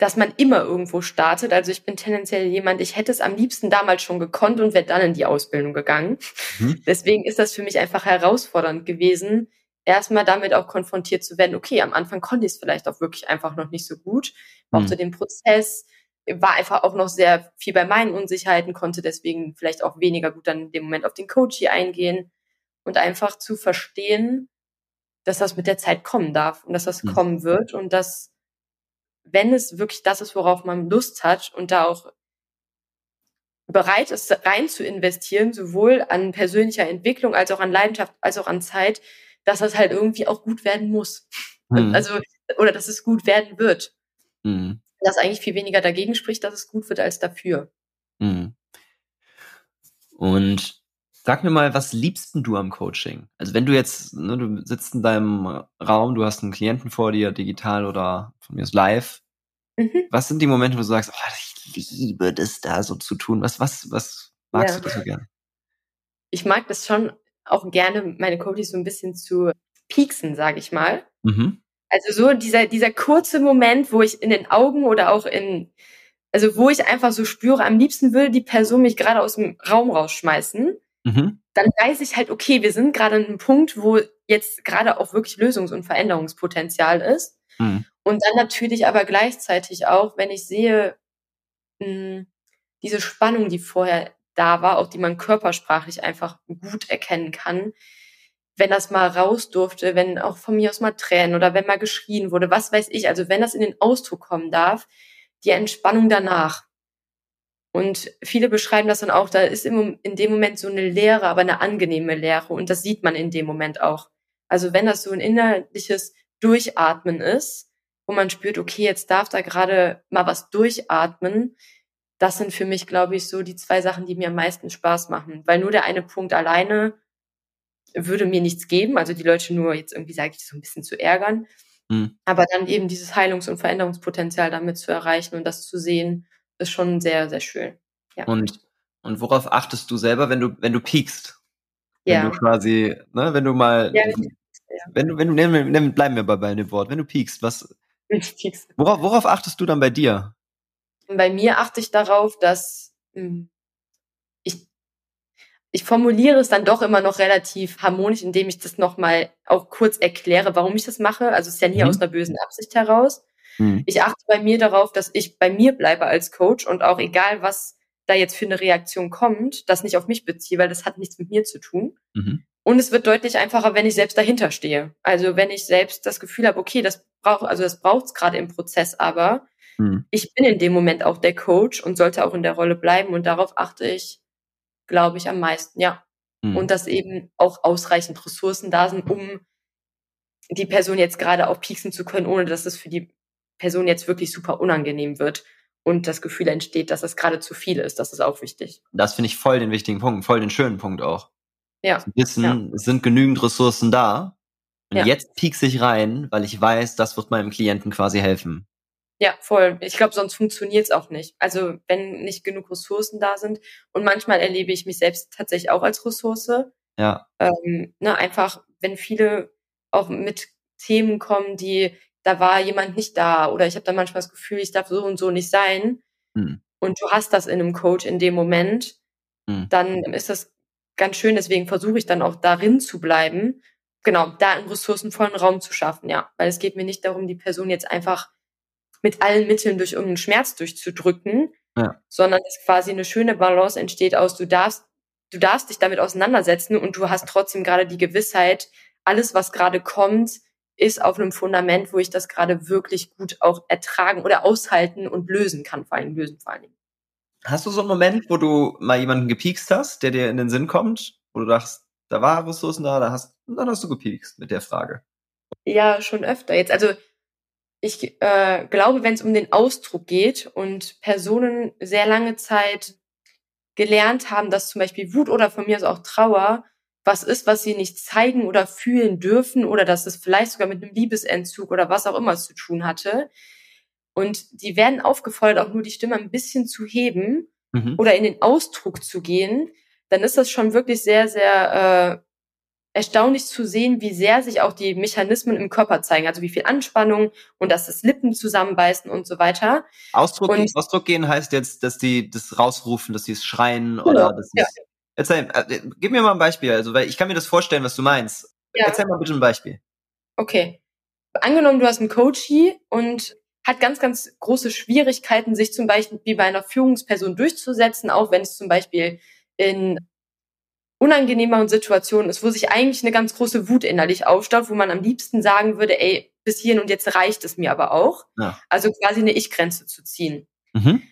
dass man immer irgendwo startet. Also ich bin tendenziell jemand, ich hätte es am liebsten damals schon gekonnt und wäre dann in die Ausbildung gegangen. Mhm. Deswegen ist das für mich einfach herausfordernd gewesen, erstmal damit auch konfrontiert zu werden, okay, am Anfang konnte ich es vielleicht auch wirklich einfach noch nicht so gut, brauchte mhm. den Prozess, war einfach auch noch sehr viel bei meinen Unsicherheiten, konnte deswegen vielleicht auch weniger gut dann in dem Moment auf den Coach hier eingehen und einfach zu verstehen, dass das mit der Zeit kommen darf und dass das mhm. kommen wird und dass, wenn es wirklich das ist, worauf man Lust hat und da auch bereit ist, rein zu investieren, sowohl an persönlicher Entwicklung als auch an Leidenschaft, als auch an Zeit, dass das halt irgendwie auch gut werden muss. Mhm. Also, oder dass es gut werden wird. Mhm. Dass eigentlich viel weniger dagegen spricht, dass es gut wird als dafür. Mhm. Und sag mir mal, was liebst denn du am Coaching? Also wenn du jetzt, ne, du sitzt in deinem Raum, du hast einen Klienten vor dir, digital oder von mir aus live. Mhm. Was sind die Momente, wo du sagst, oh, ich liebe das da so zu tun? Was, was, was magst ja. du da so gern? Ich mag das schon auch gerne, meine Coaches so ein bisschen zu pieksen, sage ich mal. Mhm. Also so dieser, dieser kurze Moment, wo ich in den Augen oder auch in, also wo ich einfach so spüre, am liebsten würde die Person mich gerade aus dem Raum rausschmeißen. Mhm. Dann weiß ich halt, okay, wir sind gerade an einem Punkt, wo jetzt gerade auch wirklich Lösungs- und Veränderungspotenzial ist. Mhm. Und dann natürlich aber gleichzeitig auch, wenn ich sehe, mh, hm, diese Spannung, die vorher da war, auch die man körpersprachlich einfach gut erkennen kann, wenn das mal raus durfte, wenn auch von mir aus mal Tränen oder wenn mal geschrien wurde, was weiß ich, also wenn das in den Ausdruck kommen darf, die Entspannung danach. Und viele beschreiben das dann auch, da ist in dem Moment so eine Leere, aber eine angenehme Leere und das sieht man in dem Moment auch. Also wenn das so ein innerliches Durchatmen ist, wo man spürt, okay, jetzt darf da gerade mal was durchatmen, das sind für mich, glaube ich, so die zwei Sachen, die mir am meisten Spaß machen. Weil nur der eine Punkt alleine würde mir nichts geben, also die Leute nur jetzt irgendwie, sage ich, so ein bisschen zu ärgern. Mhm. Aber dann eben dieses Heilungs- und Veränderungspotenzial damit zu erreichen und das zu sehen, ist schon sehr, sehr schön. Ja. Und, und worauf achtest du selber, wenn du, wenn du piekst? Wenn ja. du quasi, ne, wenn du mal, ja, wenn du, wenn du, nehmen, nehmen, bleiben wir bei, bei dem Wort, wenn du piekst, was, worauf, worauf achtest du dann bei dir? Bei mir achte ich darauf, dass hm, ich formuliere es dann doch immer noch relativ harmonisch, indem ich das nochmal auch kurz erkläre, warum ich das mache. Also es ist ja nie mhm. aus einer bösen Absicht heraus. Mhm. Ich achte bei mir darauf, dass ich bei mir bleibe als Coach und auch egal, was da jetzt für eine Reaktion kommt, das nicht auf mich beziehe, weil das hat nichts mit mir zu tun. Mhm. Und es wird deutlich einfacher, wenn ich selbst dahinter stehe. Also wenn ich selbst das Gefühl habe, okay, das braucht, also das braucht es gerade im Prozess, aber mhm. ich bin in dem Moment auch der Coach und sollte auch in der Rolle bleiben und darauf achte ich glaube ich, am meisten, ja. Mhm. Und dass eben auch ausreichend Ressourcen da sind, um die Person jetzt gerade auch pieksen zu können, ohne dass es für die Person jetzt wirklich super unangenehm wird und das Gefühl entsteht, dass es gerade zu viel ist. Das ist auch wichtig. Das finde ich voll den wichtigen Punkt, voll den schönen Punkt auch. Ja. Zu wissen, ja. es sind genügend Ressourcen da. Und ja. jetzt piekse ich rein, weil ich weiß, das wird meinem Klienten quasi helfen. Ja, voll. Ich glaube, sonst funktioniert es auch nicht. Also wenn nicht genug Ressourcen da sind. Und manchmal erlebe ich mich selbst tatsächlich auch als Ressource. Ja. Ähm, ne, einfach, wenn viele auch mit Themen kommen, die, da war jemand nicht da oder ich habe dann manchmal das Gefühl, ich darf so und so nicht sein. Hm. Und du hast das in einem Coach in dem Moment, hm. dann ist das ganz schön. Deswegen versuche ich dann auch darin zu bleiben. Genau, da einen ressourcenvollen Raum zu schaffen, ja. Weil es geht mir nicht darum, die Person jetzt einfach mit allen Mitteln durch irgendeinen Schmerz durchzudrücken, ja. sondern dass quasi eine schöne Balance entsteht aus, du darfst, du darfst dich damit auseinandersetzen und du hast trotzdem gerade die Gewissheit, alles, was gerade kommt, ist auf einem Fundament, wo ich das gerade wirklich gut auch ertragen oder aushalten und lösen kann, vor allem lösen vor allem. Hast du so einen Moment, wo du mal jemanden gepiekst hast, der dir in den Sinn kommt, wo du dachtest, da war Ressourcen da, da hast, dann hast du gepiekst mit der Frage? Ja, schon öfter. Jetzt, also ich äh, glaube, wenn es um den Ausdruck geht und Personen sehr lange Zeit gelernt haben, dass zum Beispiel Wut oder von mir aus auch Trauer was ist, was sie nicht zeigen oder fühlen dürfen oder dass es vielleicht sogar mit einem Liebesentzug oder was auch immer zu tun hatte. Und die werden aufgefordert, auch nur die Stimme ein bisschen zu heben mhm. oder in den Ausdruck zu gehen, dann ist das schon wirklich sehr, sehr äh, erstaunlich zu sehen, wie sehr sich auch die Mechanismen im Körper zeigen, also wie viel Anspannung und dass das Lippen zusammenbeißen und so weiter. Ausdruck, und, Ausdruck gehen heißt jetzt, dass die das rausrufen, dass sie es schreien genau, oder dass ja. Erzähl, äh, gib mir mal ein Beispiel, also weil ich kann mir das vorstellen, was du meinst. Ja. Erzähl mal bitte ein Beispiel. Okay. Angenommen, du hast einen Coachie und hat ganz, ganz große Schwierigkeiten, sich zum Beispiel wie bei einer Führungsperson durchzusetzen, auch wenn es zum Beispiel in unangenehmeren Situationen ist, wo sich eigentlich eine ganz große Wut innerlich aufstaut, wo man am liebsten sagen würde, ey, bis hierhin und jetzt reicht es mir aber auch. Ja. Also quasi eine Ich-Grenze zu ziehen. Mhm.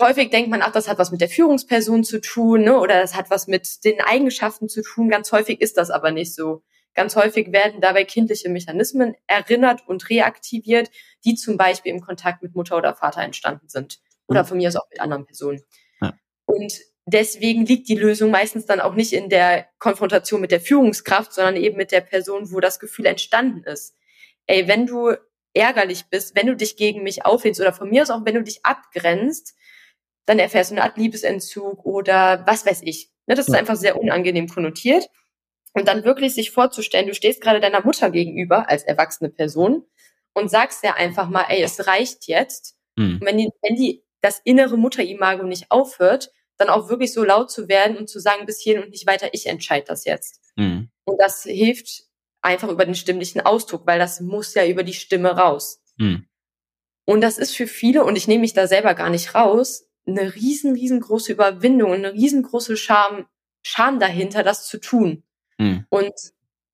Häufig denkt man, ach, das hat was mit der Führungsperson zu tun, ne? oder das hat was mit den Eigenschaften zu tun. Ganz häufig ist das aber nicht so. Ganz häufig werden dabei kindliche Mechanismen erinnert und reaktiviert, die zum Beispiel im Kontakt mit Mutter oder Vater entstanden sind. Oder mhm. von mir aus auch mit anderen Personen. Ja. Und deswegen liegt die Lösung meistens dann auch nicht in der Konfrontation mit der Führungskraft, sondern eben mit der Person, wo das Gefühl entstanden ist. Ey, wenn du ärgerlich bist, wenn du dich gegen mich auflehnst oder von mir aus auch, wenn du dich abgrenzt, dann erfährst du eine Art Liebesentzug oder was weiß ich. Ne, das ist einfach sehr unangenehm konnotiert. Und dann wirklich sich vorzustellen, du stehst gerade deiner Mutter gegenüber als erwachsene Person und sagst ja einfach mal, ey, es reicht jetzt. Mhm. Und wenn die, wenn die das innere Mutterimago nicht aufhört, dann auch wirklich so laut zu werden und zu sagen, bis hierhin und nicht weiter, ich entscheide das jetzt. Mhm. Und das hilft einfach über den stimmlichen Ausdruck, weil das muss ja über die Stimme raus. Mhm. Und das ist für viele, und ich nehme mich da selber gar nicht raus, eine riesen, riesengroße Überwindung, eine riesengroße Scham, Scham dahinter, das zu tun. Mhm. Und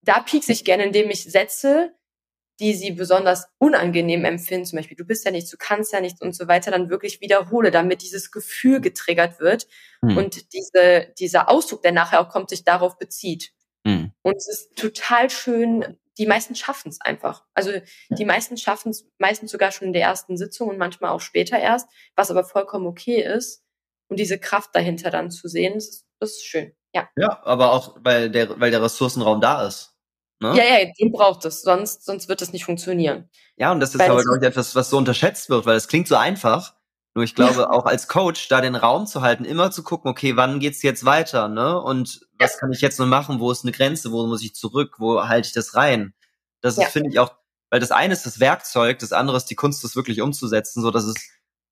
da piekse sich gerne, indem ich Sätze, die sie besonders unangenehm empfinden, zum Beispiel, du bist ja nichts, du kannst ja nichts und so weiter, dann wirklich wiederhole, damit dieses Gefühl getriggert wird mhm. und diese, dieser Ausdruck, der nachher auch kommt, sich darauf bezieht. Mhm. Und es ist total schön, die meisten schaffen es einfach. Also die meisten schaffen es meistens sogar schon in der ersten Sitzung und manchmal auch später erst, was aber vollkommen okay ist. Und diese Kraft dahinter dann zu sehen, das ist, das ist schön. Ja. Ja, aber auch, weil der, weil der Ressourcenraum da ist. Ne? Ja, ja, den braucht es, sonst, sonst wird es nicht funktionieren. Ja, und das ist weil aber, glaube ich, etwas, was so unterschätzt wird, weil es klingt so einfach. Nur ich glaube, ja. auch als Coach da den Raum zu halten, immer zu gucken, okay, wann geht's jetzt weiter, ne? Und was kann ich jetzt nur machen? Wo ist eine Grenze? Wo muss ich zurück? Wo halte ich das rein? Das ja. finde ich auch, weil das eine ist das Werkzeug, das andere ist die Kunst, das wirklich umzusetzen, so dass es,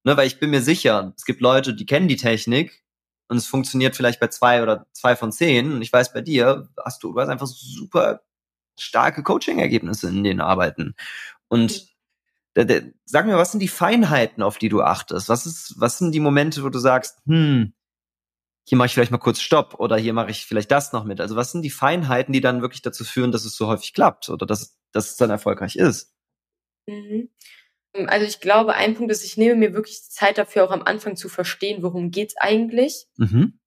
ne, weil ich bin mir sicher, es gibt Leute, die kennen die Technik, und es funktioniert vielleicht bei zwei oder zwei von zehn. Und ich weiß, bei dir hast du, du hast einfach super starke Coaching-Ergebnisse in den Arbeiten. Und mhm. Sag mir, was sind die Feinheiten, auf die du achtest? Was ist, was sind die Momente, wo du sagst, hm, hier mache ich vielleicht mal kurz Stopp oder hier mache ich vielleicht das noch mit. Also was sind die Feinheiten, die dann wirklich dazu führen, dass es so häufig klappt oder dass, dass es dann erfolgreich ist? Mhm. Also ich glaube, ein Punkt ist, ich nehme mir wirklich Zeit dafür, auch am Anfang zu verstehen, worum geht's eigentlich. Mhm.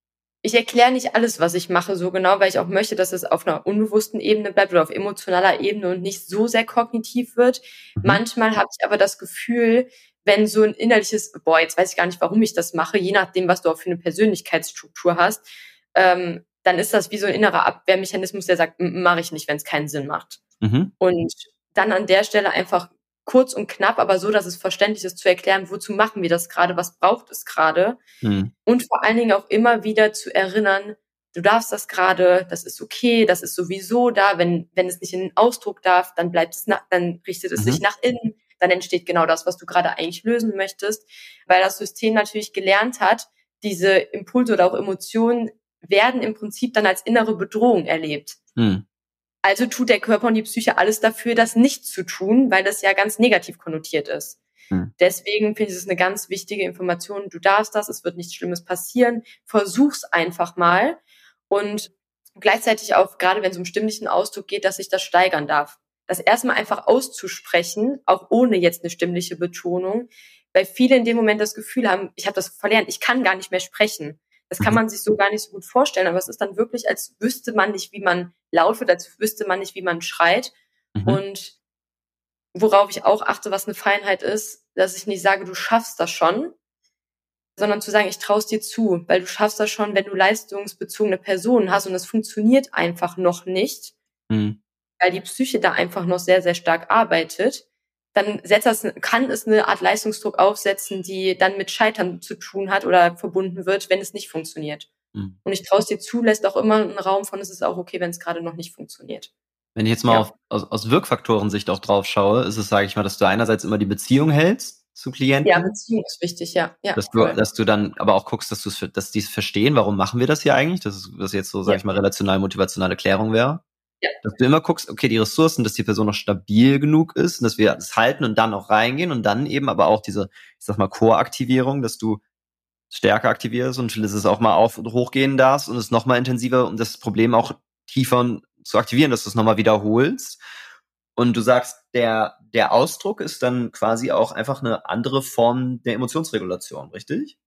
Ich erkläre nicht alles, was ich mache, so genau, weil ich auch möchte, dass es auf einer unbewussten Ebene bleibt oder auf emotionaler Ebene und nicht so sehr kognitiv wird. Mhm. Manchmal habe ich aber das Gefühl, wenn so ein innerliches, boah, jetzt weiß ich gar nicht, warum ich das mache, je nachdem, was du auch für eine Persönlichkeitsstruktur hast, ähm, dann ist das wie so ein innerer Abwehrmechanismus, der sagt, mache ich nicht, wenn es keinen Sinn macht. Mhm. Und dann an der Stelle einfach kurz und knapp, aber so, dass es verständlich ist, zu erklären, wozu machen wir das gerade, was braucht es gerade. Mhm. Und vor allen Dingen auch immer wieder zu erinnern, du darfst das gerade, das ist okay, das ist sowieso da. Wenn, wenn es nicht in den Ausdruck darf, dann bleibt es, nach, dann richtet es mhm. sich nach innen. Dann entsteht genau das, was du gerade eigentlich lösen möchtest, weil das System natürlich gelernt hat, diese Impulse oder auch Emotionen werden im Prinzip dann als innere Bedrohung erlebt. Mhm. Also tut der Körper und die Psyche alles dafür, das nicht zu tun, weil das ja ganz negativ konnotiert ist. Hm. Deswegen finde ich es eine ganz wichtige Information. Du darfst das, es wird nichts Schlimmes passieren. Versuch's einfach mal. Und gleichzeitig auch, gerade wenn es um stimmlichen Ausdruck geht, dass sich das steigern darf. Das erstmal einfach auszusprechen, auch ohne jetzt eine stimmliche Betonung, weil viele in dem Moment das Gefühl haben, ich habe das verlernt, ich kann gar nicht mehr sprechen. Das kann mhm. man sich so gar nicht so gut vorstellen, aber es ist dann wirklich, als wüsste man nicht, wie man laut wird, als wüsste man nicht, wie man schreit. Mhm. Und worauf ich auch achte, was eine Feinheit ist, dass ich nicht sage, du schaffst das schon, sondern zu sagen, ich traue dir zu, weil du schaffst das schon, wenn du leistungsbezogene Personen hast und es funktioniert einfach noch nicht, mhm. weil die Psyche da einfach noch sehr, sehr stark arbeitet dann setzt das, kann es eine Art Leistungsdruck aufsetzen, die dann mit Scheitern zu tun hat oder verbunden wird, wenn es nicht funktioniert. Mhm. Und ich traue es dir zu, lässt auch immer einen Raum von, es ist auch okay, wenn es gerade noch nicht funktioniert. Wenn ich jetzt mal ja. auf, aus, aus Wirkfaktoren-Sicht auch drauf schaue, ist es, sage ich mal, dass du einerseits immer die Beziehung hältst zu Klienten. Ja, Beziehung ist wichtig, ja. ja dass, du, dass du dann aber auch guckst, dass, du dass die es verstehen, warum machen wir das hier eigentlich? Das ist, was jetzt so, sage ja. ich mal, relational motivationale Klärung wäre. Ja. Dass du immer guckst, okay, die Ressourcen, dass die Person noch stabil genug ist und dass wir das halten und dann auch reingehen und dann eben aber auch diese, ich sag mal, Core-Aktivierung, dass du stärker aktivierst und dass es auch mal auf und hochgehen darfst und es nochmal intensiver, um das Problem auch tiefer zu aktivieren, dass du es nochmal wiederholst. Und du sagst, der, der Ausdruck ist dann quasi auch einfach eine andere Form der Emotionsregulation, richtig?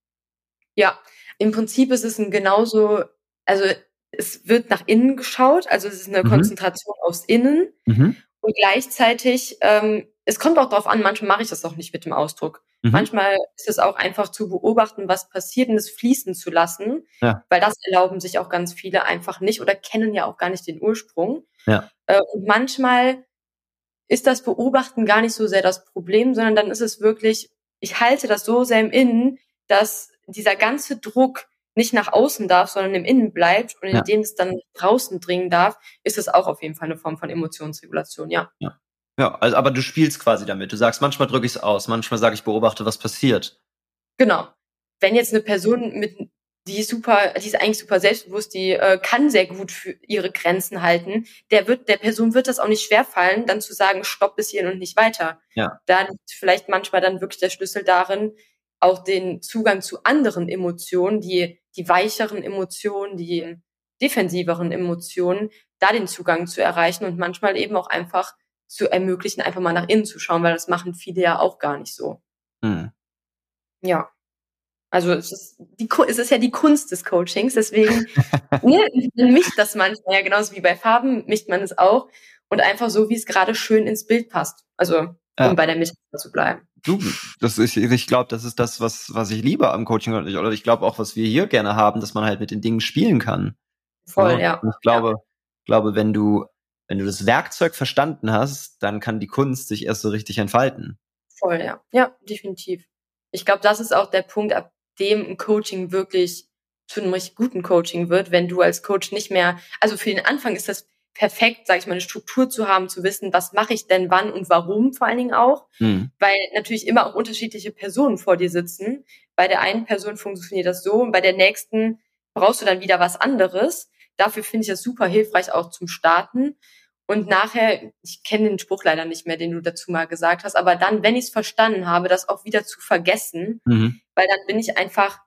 Ja, im Prinzip ist es ein genauso, also es wird nach innen geschaut, also es ist eine mhm. Konzentration aufs Innen mhm. und gleichzeitig, ähm, es kommt auch darauf an, manchmal mache ich das auch nicht mit dem Ausdruck. Mhm. Manchmal ist es auch einfach zu beobachten, was passiert und es fließen zu lassen, ja. weil das erlauben sich auch ganz viele einfach nicht oder kennen ja auch gar nicht den Ursprung. Ja. Äh, und manchmal ist das Beobachten gar nicht so sehr das Problem, sondern dann ist es wirklich, ich halte das so sehr im Innen, dass dieser ganze Druck nicht nach außen darf, sondern im Innen bleibt und ja. indem es dann draußen dringen darf, ist es auch auf jeden Fall eine Form von Emotionsregulation, ja. Ja, ja also, aber du spielst quasi damit. Du sagst, manchmal drücke ich es aus, manchmal sage ich, beobachte, was passiert. Genau. Wenn jetzt eine Person mit, die ist super, die ist eigentlich super selbstbewusst, die äh, kann sehr gut für ihre Grenzen halten, der wird, der Person wird das auch nicht schwerfallen, dann zu sagen, stopp bis hierhin und nicht weiter. Ja. Da liegt vielleicht manchmal dann wirklich der Schlüssel darin, auch den Zugang zu anderen Emotionen, die, die weicheren Emotionen, die defensiveren Emotionen, da den Zugang zu erreichen und manchmal eben auch einfach zu ermöglichen, einfach mal nach innen zu schauen, weil das machen viele ja auch gar nicht so. Hm. Ja. Also es ist, die, es ist ja die Kunst des Coachings, deswegen ne, mischt das manchmal ja genauso wie bei Farben, mischt man es auch und einfach so, wie es gerade schön ins Bild passt. Also um ja. bei der Mitte zu bleiben. Du, das ist, ich glaube, das ist das, was, was ich liebe am Coaching oder ich glaube auch, was wir hier gerne haben, dass man halt mit den Dingen spielen kann. Voll, ja. ja. ich glaube, ja. glaube, wenn du, wenn du das Werkzeug verstanden hast, dann kann die Kunst sich erst so richtig entfalten. Voll, ja. Ja, definitiv. Ich glaube, das ist auch der Punkt, ab dem ein Coaching wirklich zu einem richtig guten Coaching wird, wenn du als Coach nicht mehr, also für den Anfang ist das perfekt, sage ich mal, eine Struktur zu haben, zu wissen, was mache ich denn wann und warum vor allen Dingen auch, mhm. weil natürlich immer auch unterschiedliche Personen vor dir sitzen. Bei der einen Person funktioniert das so und bei der nächsten brauchst du dann wieder was anderes. Dafür finde ich das super hilfreich auch zum Starten. Und nachher, ich kenne den Spruch leider nicht mehr, den du dazu mal gesagt hast, aber dann, wenn ich es verstanden habe, das auch wieder zu vergessen, mhm. weil dann bin ich einfach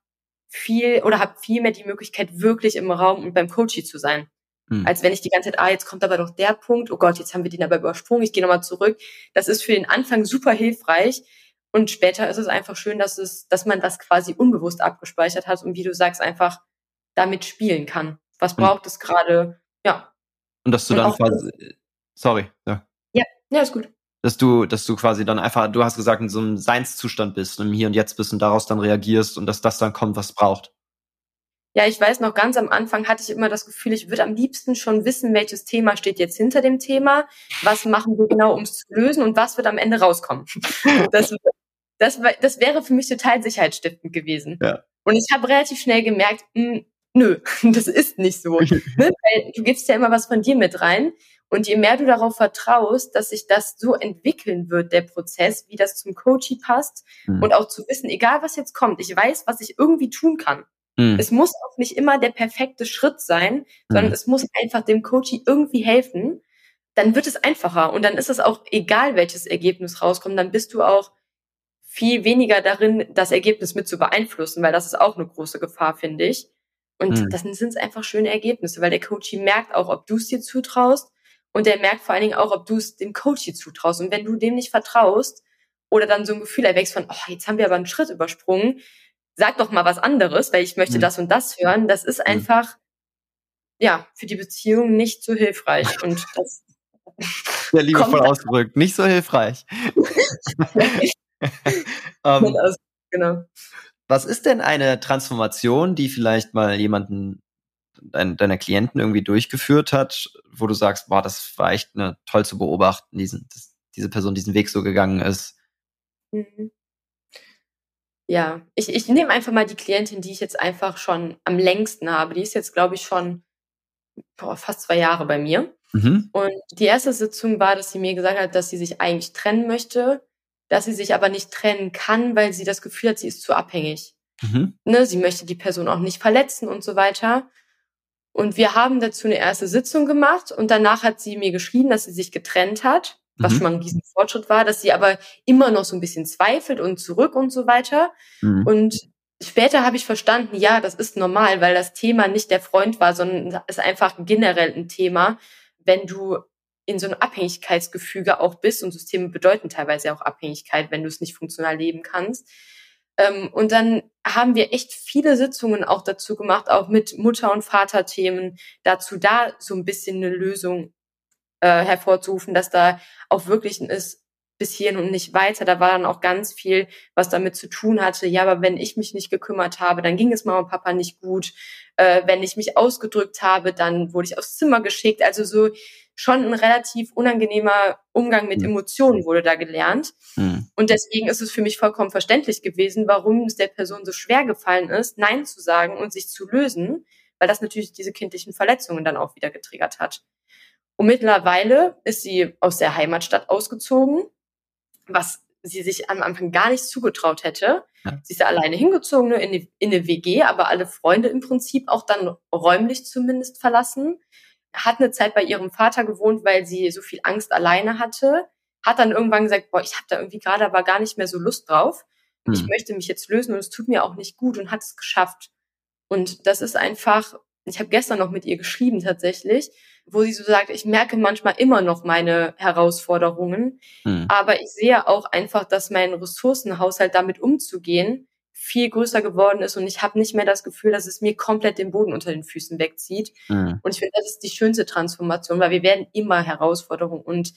viel oder habe viel mehr die Möglichkeit, wirklich im Raum und beim Coaching zu sein. Mhm. Als wenn ich die ganze Zeit, ah, jetzt kommt aber doch der Punkt, oh Gott, jetzt haben wir den aber übersprungen, ich gehe nochmal zurück. Das ist für den Anfang super hilfreich. Und später ist es einfach schön, dass es, dass man das quasi unbewusst abgespeichert hat und wie du sagst, einfach damit spielen kann. Was hm. braucht mhm. es gerade? Ja. Und dass du und dann quasi, sorry, ja. Ja, ja, ist gut. Dass du, dass du quasi dann einfach, du hast gesagt, in so einem Seinszustand bist und im Hier und Jetzt bist und daraus dann reagierst und dass das dann kommt, was braucht. Ja, ich weiß noch, ganz am Anfang hatte ich immer das Gefühl, ich würde am liebsten schon wissen, welches Thema steht jetzt hinter dem Thema, was machen wir genau, um es zu lösen und was wird am Ende rauskommen. Das, das, das wäre für mich total sicherheitsstiftend gewesen. Ja. Und ich habe relativ schnell gemerkt, mh, hm, nö, das ist nicht so. ne? Weil du gibst ja immer was von dir mit rein. Und je mehr du darauf vertraust, dass sich das so entwickeln wird, der Prozess, wie das zum Coachie passt mhm. und auch zu wissen, egal was jetzt kommt, ich weiß, was ich irgendwie tun kann. Mhm. Es muss auch nicht immer der perfekte Schritt sein, sondern mhm. es muss einfach dem Coach irgendwie helfen. Dann wird es einfacher und dann ist es auch egal, welches Ergebnis rauskommt. Dann bist du auch viel weniger darin, das Ergebnis mit zu beeinflussen, weil das ist auch eine große Gefahr, finde ich. Und mhm. das sind es einfach schöne Ergebnisse, weil der Coach merkt auch, ob du es dir zutraust und der merkt vor allen Dingen auch, ob du es dem Coach zutraust. Und wenn du dem nicht vertraust oder dann so ein Gefühl erwächst von, oh, jetzt haben wir aber einen Schritt übersprungen, sag doch mal was anderes, weil ich möchte mhm. das und das hören. Das ist mhm. einfach, ja, für die Beziehung nicht so hilfreich. Und das Sehr liebevoll ausgedrückt, nicht so hilfreich. um, ähm, genau. Was ist denn eine Transformation, die vielleicht mal jemanden dein, deiner Klienten irgendwie durchgeführt hat, wo du sagst, boah, das war echt ne, toll zu beobachten, diesen, dass diese Person diesen Weg so gegangen ist? Ja, ich, ich nehme einfach mal die Klientin, die ich jetzt einfach schon am längsten habe. Die ist jetzt, glaube ich, schon boah, fast zwei Jahre bei mir. Mhm. Und die erste Sitzung war, dass sie mir gesagt hat, dass sie sich eigentlich trennen möchte, dass sie sich aber nicht trennen kann, weil sie das Gefühl hat, sie ist zu abhängig. Mhm. Ne, sie möchte die Person auch nicht verletzen und so weiter. Und wir haben dazu eine erste Sitzung gemacht und danach hat sie mir geschrieben, dass sie sich getrennt hat, was mhm. schon mal ein riesen Fortschritt war, dass sie aber immer noch so ein bisschen zweifelt und zurück und so weiter. Mhm. Und später habe ich verstanden, ja, das ist normal, weil das Thema nicht der Freund war, sondern es ist einfach generell ein Thema, wenn du in so einem Abhängigkeitsgefüge auch bist und Systeme bedeuten teilweise auch Abhängigkeit, wenn du es nicht funktional leben kannst. Ähm, und dann haben wir echt viele Sitzungen auch dazu gemacht, auch mit Mutter- und Vaterthemen, dazu da so ein bisschen eine Lösung äh, hervorzurufen, dass da auch wirklich ein ist, bis hierhin und nicht weiter. Da war dann auch ganz viel, was damit zu tun hatte. Ja, aber wenn ich mich nicht gekümmert habe, dann ging es Mama und Papa nicht gut. Äh, wenn ich mich ausgedrückt habe, dann wurde ich aufs Zimmer geschickt. Also so schon ein relativ unangenehmer Umgang mit mhm. Emotionen wurde da gelernt. Mhm. Und deswegen ist es für mich vollkommen verständlich gewesen, warum es der Person so schwer gefallen ist, Nein zu sagen und sich zu lösen, weil das natürlich diese kindlichen Verletzungen dann auch wieder getriggert hat. Und mittlerweile ist sie aus der Heimatstadt ausgezogen, was sie sich am Anfang gar nicht zugetraut hätte. Ja. Sie ist da alleine hingezogen, in eine, in eine WG, aber alle Freunde im Prinzip auch dann räumlich zumindest verlassen hat eine Zeit bei ihrem Vater gewohnt, weil sie so viel Angst alleine hatte, hat dann irgendwann gesagt, boah, ich habe da irgendwie gerade aber gar nicht mehr so Lust drauf. Hm. Ich möchte mich jetzt lösen und es tut mir auch nicht gut und hat es geschafft. Und das ist einfach, ich habe gestern noch mit ihr geschrieben tatsächlich, wo sie so sagt, ich merke manchmal immer noch meine Herausforderungen, hm. aber ich sehe auch einfach, dass mein Ressourcenhaushalt damit umzugehen viel größer geworden ist und ich habe nicht mehr das Gefühl, dass es mir komplett den Boden unter den Füßen wegzieht. Mhm. Und ich finde, das ist die schönste Transformation, weil wir werden immer Herausforderungen und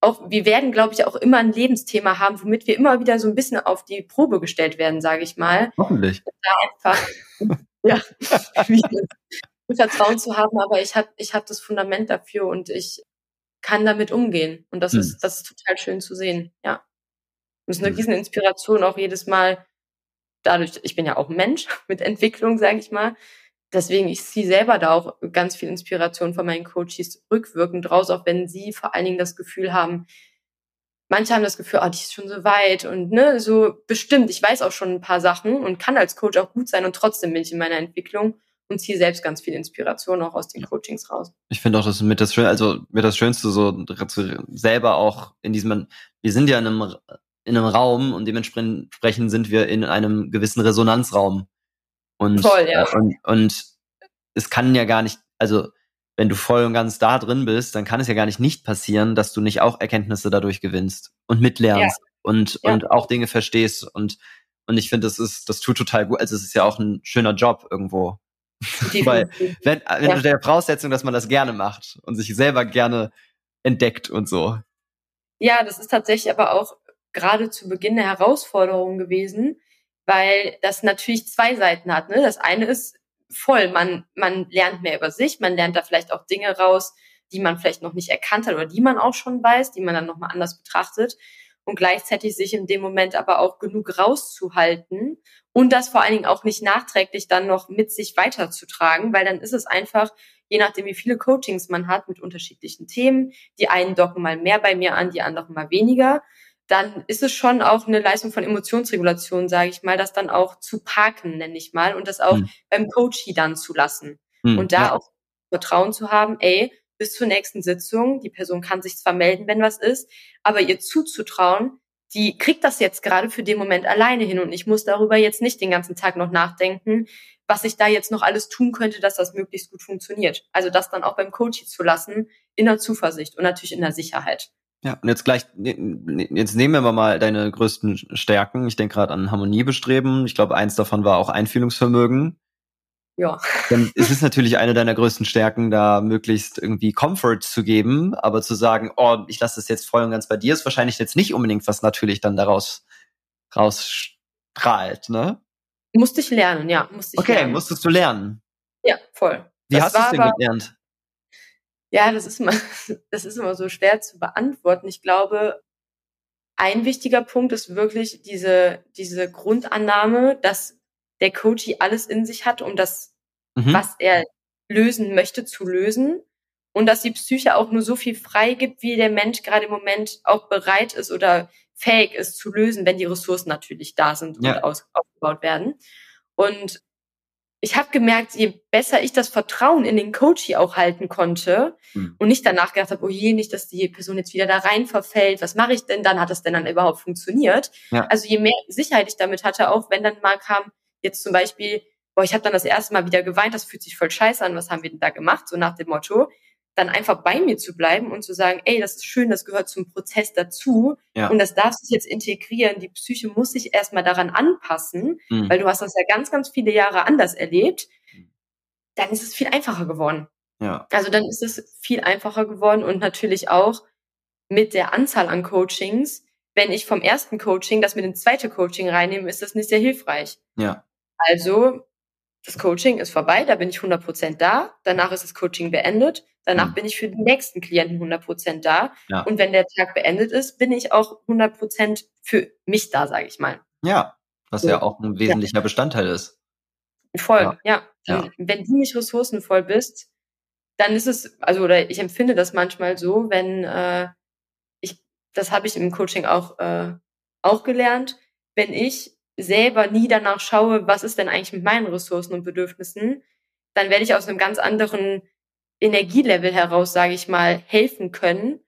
auch, wir werden, glaube ich, auch immer ein Lebensthema haben, womit wir immer wieder so ein bisschen auf die Probe gestellt werden, sage ich mal. Hoffentlich. Und da einfach, ja, Vertrauen zu haben, aber ich habe ich hab das Fundament dafür und ich kann damit umgehen. Und das mhm. ist, das ist total schön zu sehen, ja. Und es ist eine mhm. riesen Inspiration auch jedes Mal, dadurch, ich bin ja auch Mensch mit Entwicklung, sage ich mal. Deswegen, ich ziehe selber da auch ganz viel Inspiration von meinen Coaches rückwirkend raus, auch wenn sie vor allen Dingen das Gefühl haben, manche haben das Gefühl, oh, die ist schon so weit und ne, so bestimmt, ich weiß auch schon ein paar Sachen und kann als Coach auch gut sein und trotzdem bin ich in meiner Entwicklung und ziehe selbst ganz viel Inspiration auch aus den Coachings raus. Ich finde auch, das mit das Schönste, also mit das Schönste so selber auch in diesem, wir sind ja in einem in einem Raum und dementsprechend sind wir in einem gewissen Resonanzraum. Und, Voll, ja. Äh, und, und es kann ja gar nicht, also wenn du voll und ganz da drin bist, dann kann es ja gar nicht nicht passieren, dass du nicht auch Erkenntnisse dadurch gewinnst und mitlernst ja. und, ja. und auch Dinge verstehst. Und, und ich finde, das ist, das tut total gut. Also es ist ja auch ein schöner Job irgendwo. Weil, wenn, wenn ja. der Voraussetzung, dass man das gerne macht und sich selber gerne entdeckt und so. Ja, das ist tatsächlich aber auch gerade zu Beginn eine Herausforderung gewesen, weil das natürlich zwei Seiten hat. Ne? Das eine ist voll, man, man lernt mehr über sich, man lernt da vielleicht auch Dinge raus, die man vielleicht noch nicht erkannt hat oder die man auch schon weiß, die man dann nochmal anders betrachtet und gleichzeitig sich in dem Moment aber auch genug rauszuhalten und das vor allen Dingen auch nicht nachträglich dann noch mit sich weiterzutragen, weil dann ist es einfach, je nachdem wie viele Coachings man hat mit unterschiedlichen Themen, die einen docken mal mehr bei mir an, die anderen mal weniger dann ist es schon auch eine Leistung von Emotionsregulation, sage ich mal, das dann auch zu parken, nenne ich mal, und das auch mhm. beim Coachie dann zu lassen. Mhm, und da ja. auch Vertrauen zu haben, ey, bis zur nächsten Sitzung, die Person kann sich zwar melden, wenn was ist, aber ihr zuzutrauen, die kriegt das jetzt gerade für den Moment alleine hin und ich muss darüber jetzt nicht den ganzen Tag noch nachdenken, was ich da jetzt noch alles tun könnte, dass das möglichst gut funktioniert. Also das dann auch beim Coachie zu lassen, in der Zuversicht und natürlich in der Sicherheit. Ja, und jetzt gleich, jetzt nehmen wir mal deine größten Stärken. Ich denke gerade an Harmoniebestreben. Ich glaube, eins davon war auch Einfühlungsvermögen. Ja. Ist es natürlich eine deiner größten Stärken, da möglichst irgendwie Comfort zu geben, aber zu sagen, oh, ich lasse das jetzt voll und ganz bei dir, ist wahrscheinlich jetzt nicht unbedingt, was natürlich dann daraus rausstrahlt, ne? Musste ich lernen, ja. Musste ich okay, lernen. musstest du lernen. Ja, voll. Wie das hast du es denn gelernt? Ja, das ist immer, das ist immer so schwer zu beantworten. Ich glaube, ein wichtiger Punkt ist wirklich diese, diese Grundannahme, dass der Coach alles in sich hat, um das, mhm. was er lösen möchte, zu lösen. Und dass die Psyche auch nur so viel freigibt, wie der Mensch gerade im Moment auch bereit ist oder fähig ist zu lösen, wenn die Ressourcen natürlich da sind ja. und aus, aufgebaut werden. Und ich habe gemerkt, je besser ich das Vertrauen in den Coach auch halten konnte mhm. und nicht danach gedacht habe, oh je, nicht, dass die Person jetzt wieder da rein verfällt, was mache ich denn dann? Hat das denn dann überhaupt funktioniert? Ja. Also je mehr Sicherheit ich damit hatte, auch wenn dann mal kam, jetzt zum Beispiel, boah, ich habe dann das erste Mal wieder geweint, das fühlt sich voll scheiße an, was haben wir denn da gemacht? So nach dem Motto, dann einfach bei mir zu bleiben und zu sagen, ey, das ist schön, das gehört zum Prozess dazu ja. und das darf sich jetzt integrieren. Die Psyche muss sich erstmal daran anpassen, mhm. weil du hast das ja ganz, ganz viele Jahre anders erlebt. Dann ist es viel einfacher geworden. Ja. Also dann ist es viel einfacher geworden und natürlich auch mit der Anzahl an Coachings. Wenn ich vom ersten Coaching das mit dem zweiten Coaching reinnehme, ist das nicht sehr hilfreich. Ja. Also das Coaching ist vorbei, da bin ich 100% da. Danach ist das Coaching beendet. Danach bin ich für den nächsten Klienten 100% da. Ja. Und wenn der Tag beendet ist, bin ich auch 100% für mich da, sage ich mal. Ja, was so. ja auch ein wesentlicher ja. Bestandteil ist. Voll, ja. ja. ja. Wenn du nicht ressourcenvoll bist, dann ist es, also oder ich empfinde das manchmal so, wenn äh, ich, das habe ich im Coaching auch äh, auch gelernt, wenn ich selber nie danach schaue, was ist denn eigentlich mit meinen Ressourcen und Bedürfnissen, dann werde ich aus einem ganz anderen Energielevel heraus, sage ich mal, helfen können,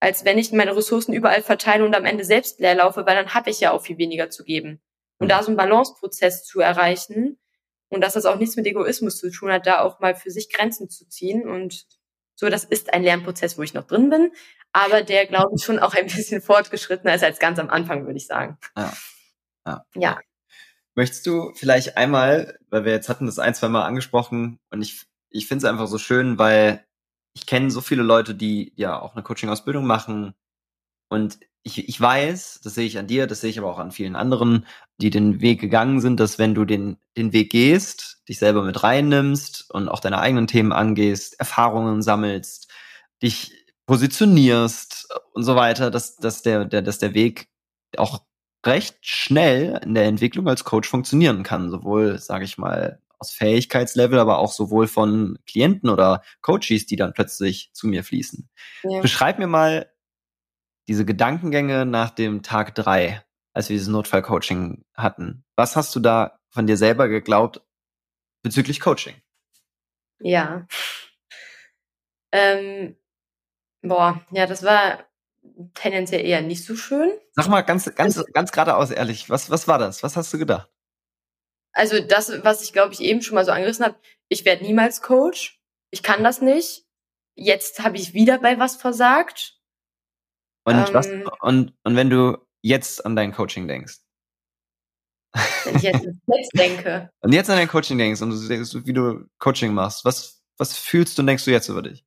als wenn ich meine Ressourcen überall verteile und am Ende selbst leer laufe, weil dann habe ich ja auch viel weniger zu geben. Und da so einen Balanceprozess zu erreichen und dass das auch nichts mit Egoismus zu tun hat, da auch mal für sich Grenzen zu ziehen und so, das ist ein Lernprozess, wo ich noch drin bin, aber der, glaube ich, schon auch ein bisschen fortgeschrittener ist als ganz am Anfang, würde ich sagen. Ja. Ja. ja. Möchtest du vielleicht einmal, weil wir jetzt hatten das ein, zwei Mal angesprochen und ich, ich finde es einfach so schön, weil ich kenne so viele Leute, die ja auch eine Coaching-Ausbildung machen und ich, ich weiß, das sehe ich an dir, das sehe ich aber auch an vielen anderen, die den Weg gegangen sind, dass wenn du den, den Weg gehst, dich selber mit reinnimmst und auch deine eigenen Themen angehst, Erfahrungen sammelst, dich positionierst und so weiter, dass, dass, der, der, dass der Weg auch recht schnell in der Entwicklung als Coach funktionieren kann. Sowohl, sage ich mal, aus Fähigkeitslevel, aber auch sowohl von Klienten oder Coaches, die dann plötzlich zu mir fließen. Ja. Beschreib mir mal diese Gedankengänge nach dem Tag drei, als wir dieses Notfallcoaching hatten. Was hast du da von dir selber geglaubt bezüglich Coaching? Ja. Ähm, boah, ja, das war tendenziell eher nicht so schön. Sag mal ganz, ganz, also, ganz geradeaus ehrlich, was, was war das? Was hast du gedacht? Also das, was ich glaube ich eben schon mal so angerissen habe, ich werde niemals Coach. Ich kann das nicht. Jetzt habe ich wieder bei was versagt. Und ähm, was, und, und wenn du jetzt an dein Coaching denkst? Wenn ich jetzt, jetzt denke. Und jetzt an dein Coaching denkst und du denkst, wie du Coaching machst, was, was fühlst du und denkst du jetzt über dich?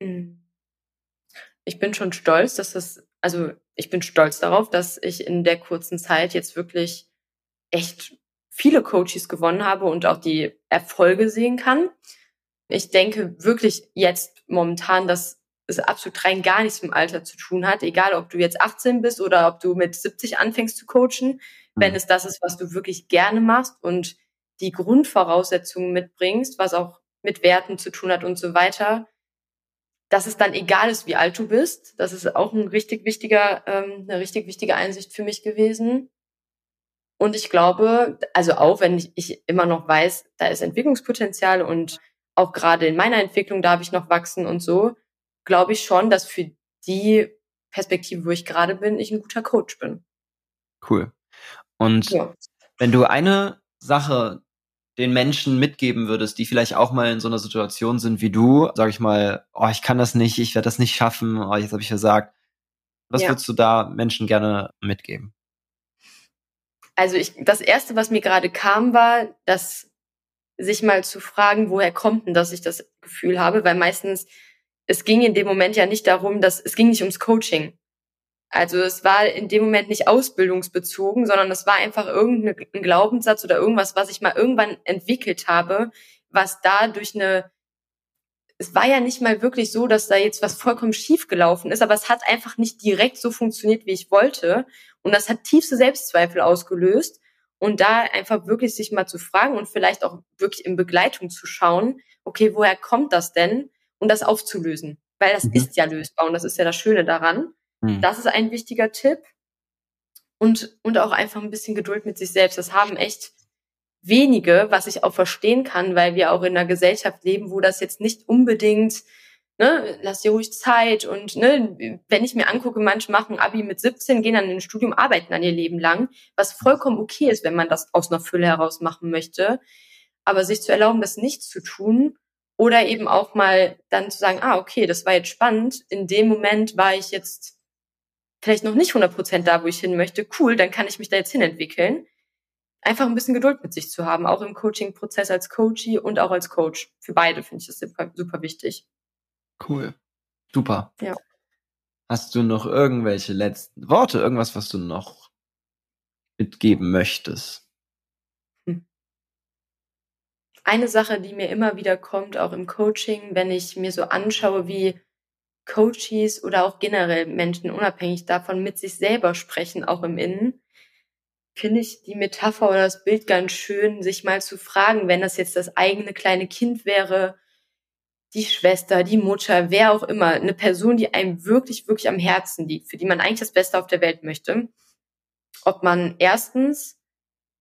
Mhm ich bin schon stolz, dass das, also ich bin stolz darauf, dass ich in der kurzen Zeit jetzt wirklich echt viele Coaches gewonnen habe und auch die Erfolge sehen kann. Ich denke wirklich jetzt momentan, dass es absolut rein gar nichts mit dem Alter zu tun hat, egal ob du jetzt 18 bist oder ob du mit 70 anfängst zu coachen, wenn mhm. es das ist, was du wirklich gerne machst und die Grundvoraussetzungen mitbringst, was auch mit Werten zu tun hat und so weiter, dass es dann egal ist, wie alt du bist. Das ist auch ein richtig wichtiger, ähm, eine richtig wichtige Einsicht für mich gewesen. Und ich glaube, also auch wenn ich, ich immer noch weiß, da ist Entwicklungspotenzial und auch gerade in meiner Entwicklung darf ich noch wachsen und so, glaube ich schon, dass für die Perspektive, wo ich gerade bin, ich ein guter Coach bin. Cool. Und ja. wenn du eine Sache den Menschen mitgeben würdest, die vielleicht auch mal in so einer Situation sind wie du, sag ich mal, oh, ich kann das nicht, ich werde das nicht schaffen, oh, jetzt habe ich versagt. Was ja. würdest du da Menschen gerne mitgeben? Also ich, das erste, was mir gerade kam, war, dass sich mal zu fragen, woher kommt denn, dass ich das Gefühl habe, weil meistens es ging in dem Moment ja nicht darum, dass es ging nicht ums Coaching. Also es war in dem Moment nicht ausbildungsbezogen, sondern es war einfach irgendein Glaubenssatz oder irgendwas, was ich mal irgendwann entwickelt habe, was da durch eine es war ja nicht mal wirklich so, dass da jetzt was vollkommen schief gelaufen ist, aber es hat einfach nicht direkt so funktioniert, wie ich wollte. Und das hat tiefste Selbstzweifel ausgelöst. Und da einfach wirklich sich mal zu fragen und vielleicht auch wirklich in Begleitung zu schauen, okay, woher kommt das denn? Und das aufzulösen. Weil das mhm. ist ja lösbar und das ist ja das Schöne daran. Mhm. Das ist ein wichtiger Tipp. Und, und auch einfach ein bisschen Geduld mit sich selbst. Das haben echt wenige, was ich auch verstehen kann, weil wir auch in einer Gesellschaft leben, wo das jetzt nicht unbedingt, ne, lass dir ruhig Zeit und ne, wenn ich mir angucke, manche machen Abi mit 17, gehen dann in ein Studium, arbeiten dann ihr Leben lang, was vollkommen okay ist, wenn man das aus einer Fülle heraus machen möchte. Aber sich zu erlauben, das nicht zu tun oder eben auch mal dann zu sagen, ah, okay, das war jetzt spannend. In dem Moment war ich jetzt vielleicht noch nicht 100 Prozent da, wo ich hin möchte. Cool, dann kann ich mich da jetzt hinentwickeln einfach ein bisschen Geduld mit sich zu haben, auch im Coaching-Prozess als Coachie und auch als Coach. Für beide finde ich das super, super wichtig. Cool. Super. Ja. Hast du noch irgendwelche letzten Worte, irgendwas, was du noch mitgeben möchtest? Hm. Eine Sache, die mir immer wieder kommt, auch im Coaching, wenn ich mir so anschaue, wie Coaches oder auch generell Menschen unabhängig davon mit sich selber sprechen, auch im Innen, finde ich die Metapher oder das Bild ganz schön, sich mal zu fragen, wenn das jetzt das eigene kleine Kind wäre, die Schwester, die Mutter, wer auch immer, eine Person, die einem wirklich, wirklich am Herzen liegt, für die man eigentlich das Beste auf der Welt möchte, ob man erstens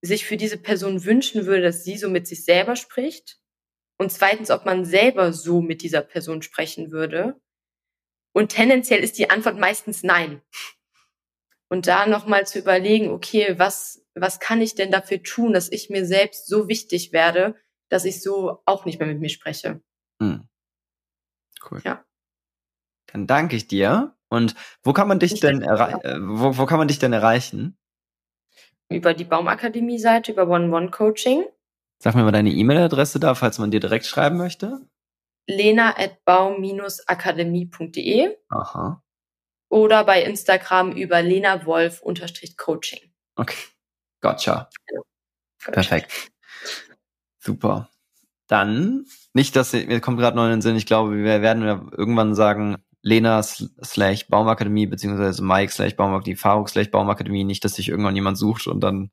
sich für diese Person wünschen würde, dass sie so mit sich selber spricht und zweitens, ob man selber so mit dieser Person sprechen würde. Und tendenziell ist die Antwort meistens nein. Und da nochmal zu überlegen, okay, was, was kann ich denn dafür tun, dass ich mir selbst so wichtig werde, dass ich so auch nicht mehr mit mir spreche. Hm. Cool. Ja. Dann danke ich dir. Und wo kann man dich ich denn erreichen? Äh, wo, wo kann man dich denn erreichen? Über die Baumakademie-Seite, über One-One-Coaching. Sag mir mal deine E-Mail-Adresse da, falls man dir direkt schreiben möchte. lena at baum-akademie.de. Aha oder bei Instagram über Lena Wolf unterstrich Coaching. Okay, gotcha. Genau. Perfekt. Super. Dann, nicht, dass mir kommt gerade noch in den Sinn, ich glaube, wir werden irgendwann sagen, Lena slash Baumakademie, beziehungsweise Mike slash Baumakademie, Faruk slash Baumakademie, nicht, dass sich irgendwann jemand sucht und dann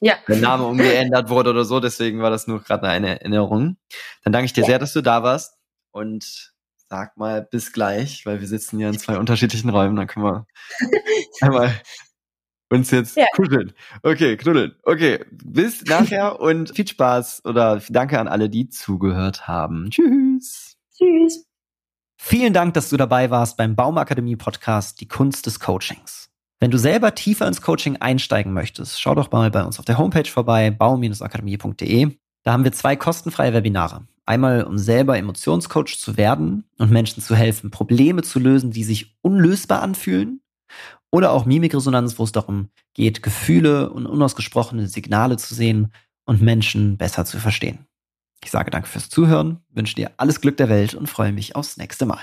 ja. der Name umgeändert wurde oder so, deswegen war das nur gerade eine Erinnerung. Dann danke ich dir ja. sehr, dass du da warst und sag mal bis gleich, weil wir sitzen hier in zwei unterschiedlichen Räumen, dann können wir einmal uns jetzt ja. kuscheln. Okay, knuddeln. Okay, bis nachher und viel Spaß oder danke an alle, die zugehört haben. Tschüss. Tschüss. Vielen Dank, dass du dabei warst beim Baumakademie Podcast Die Kunst des Coachings. Wenn du selber tiefer ins Coaching einsteigen möchtest, schau doch mal bei uns auf der Homepage vorbei, baum-akademie.de. Da haben wir zwei kostenfreie Webinare. Einmal, um selber Emotionscoach zu werden und Menschen zu helfen, Probleme zu lösen, die sich unlösbar anfühlen. Oder auch Mimikresonanz, wo es darum geht, Gefühle und unausgesprochene Signale zu sehen und Menschen besser zu verstehen. Ich sage danke fürs Zuhören, wünsche dir alles Glück der Welt und freue mich aufs nächste Mal.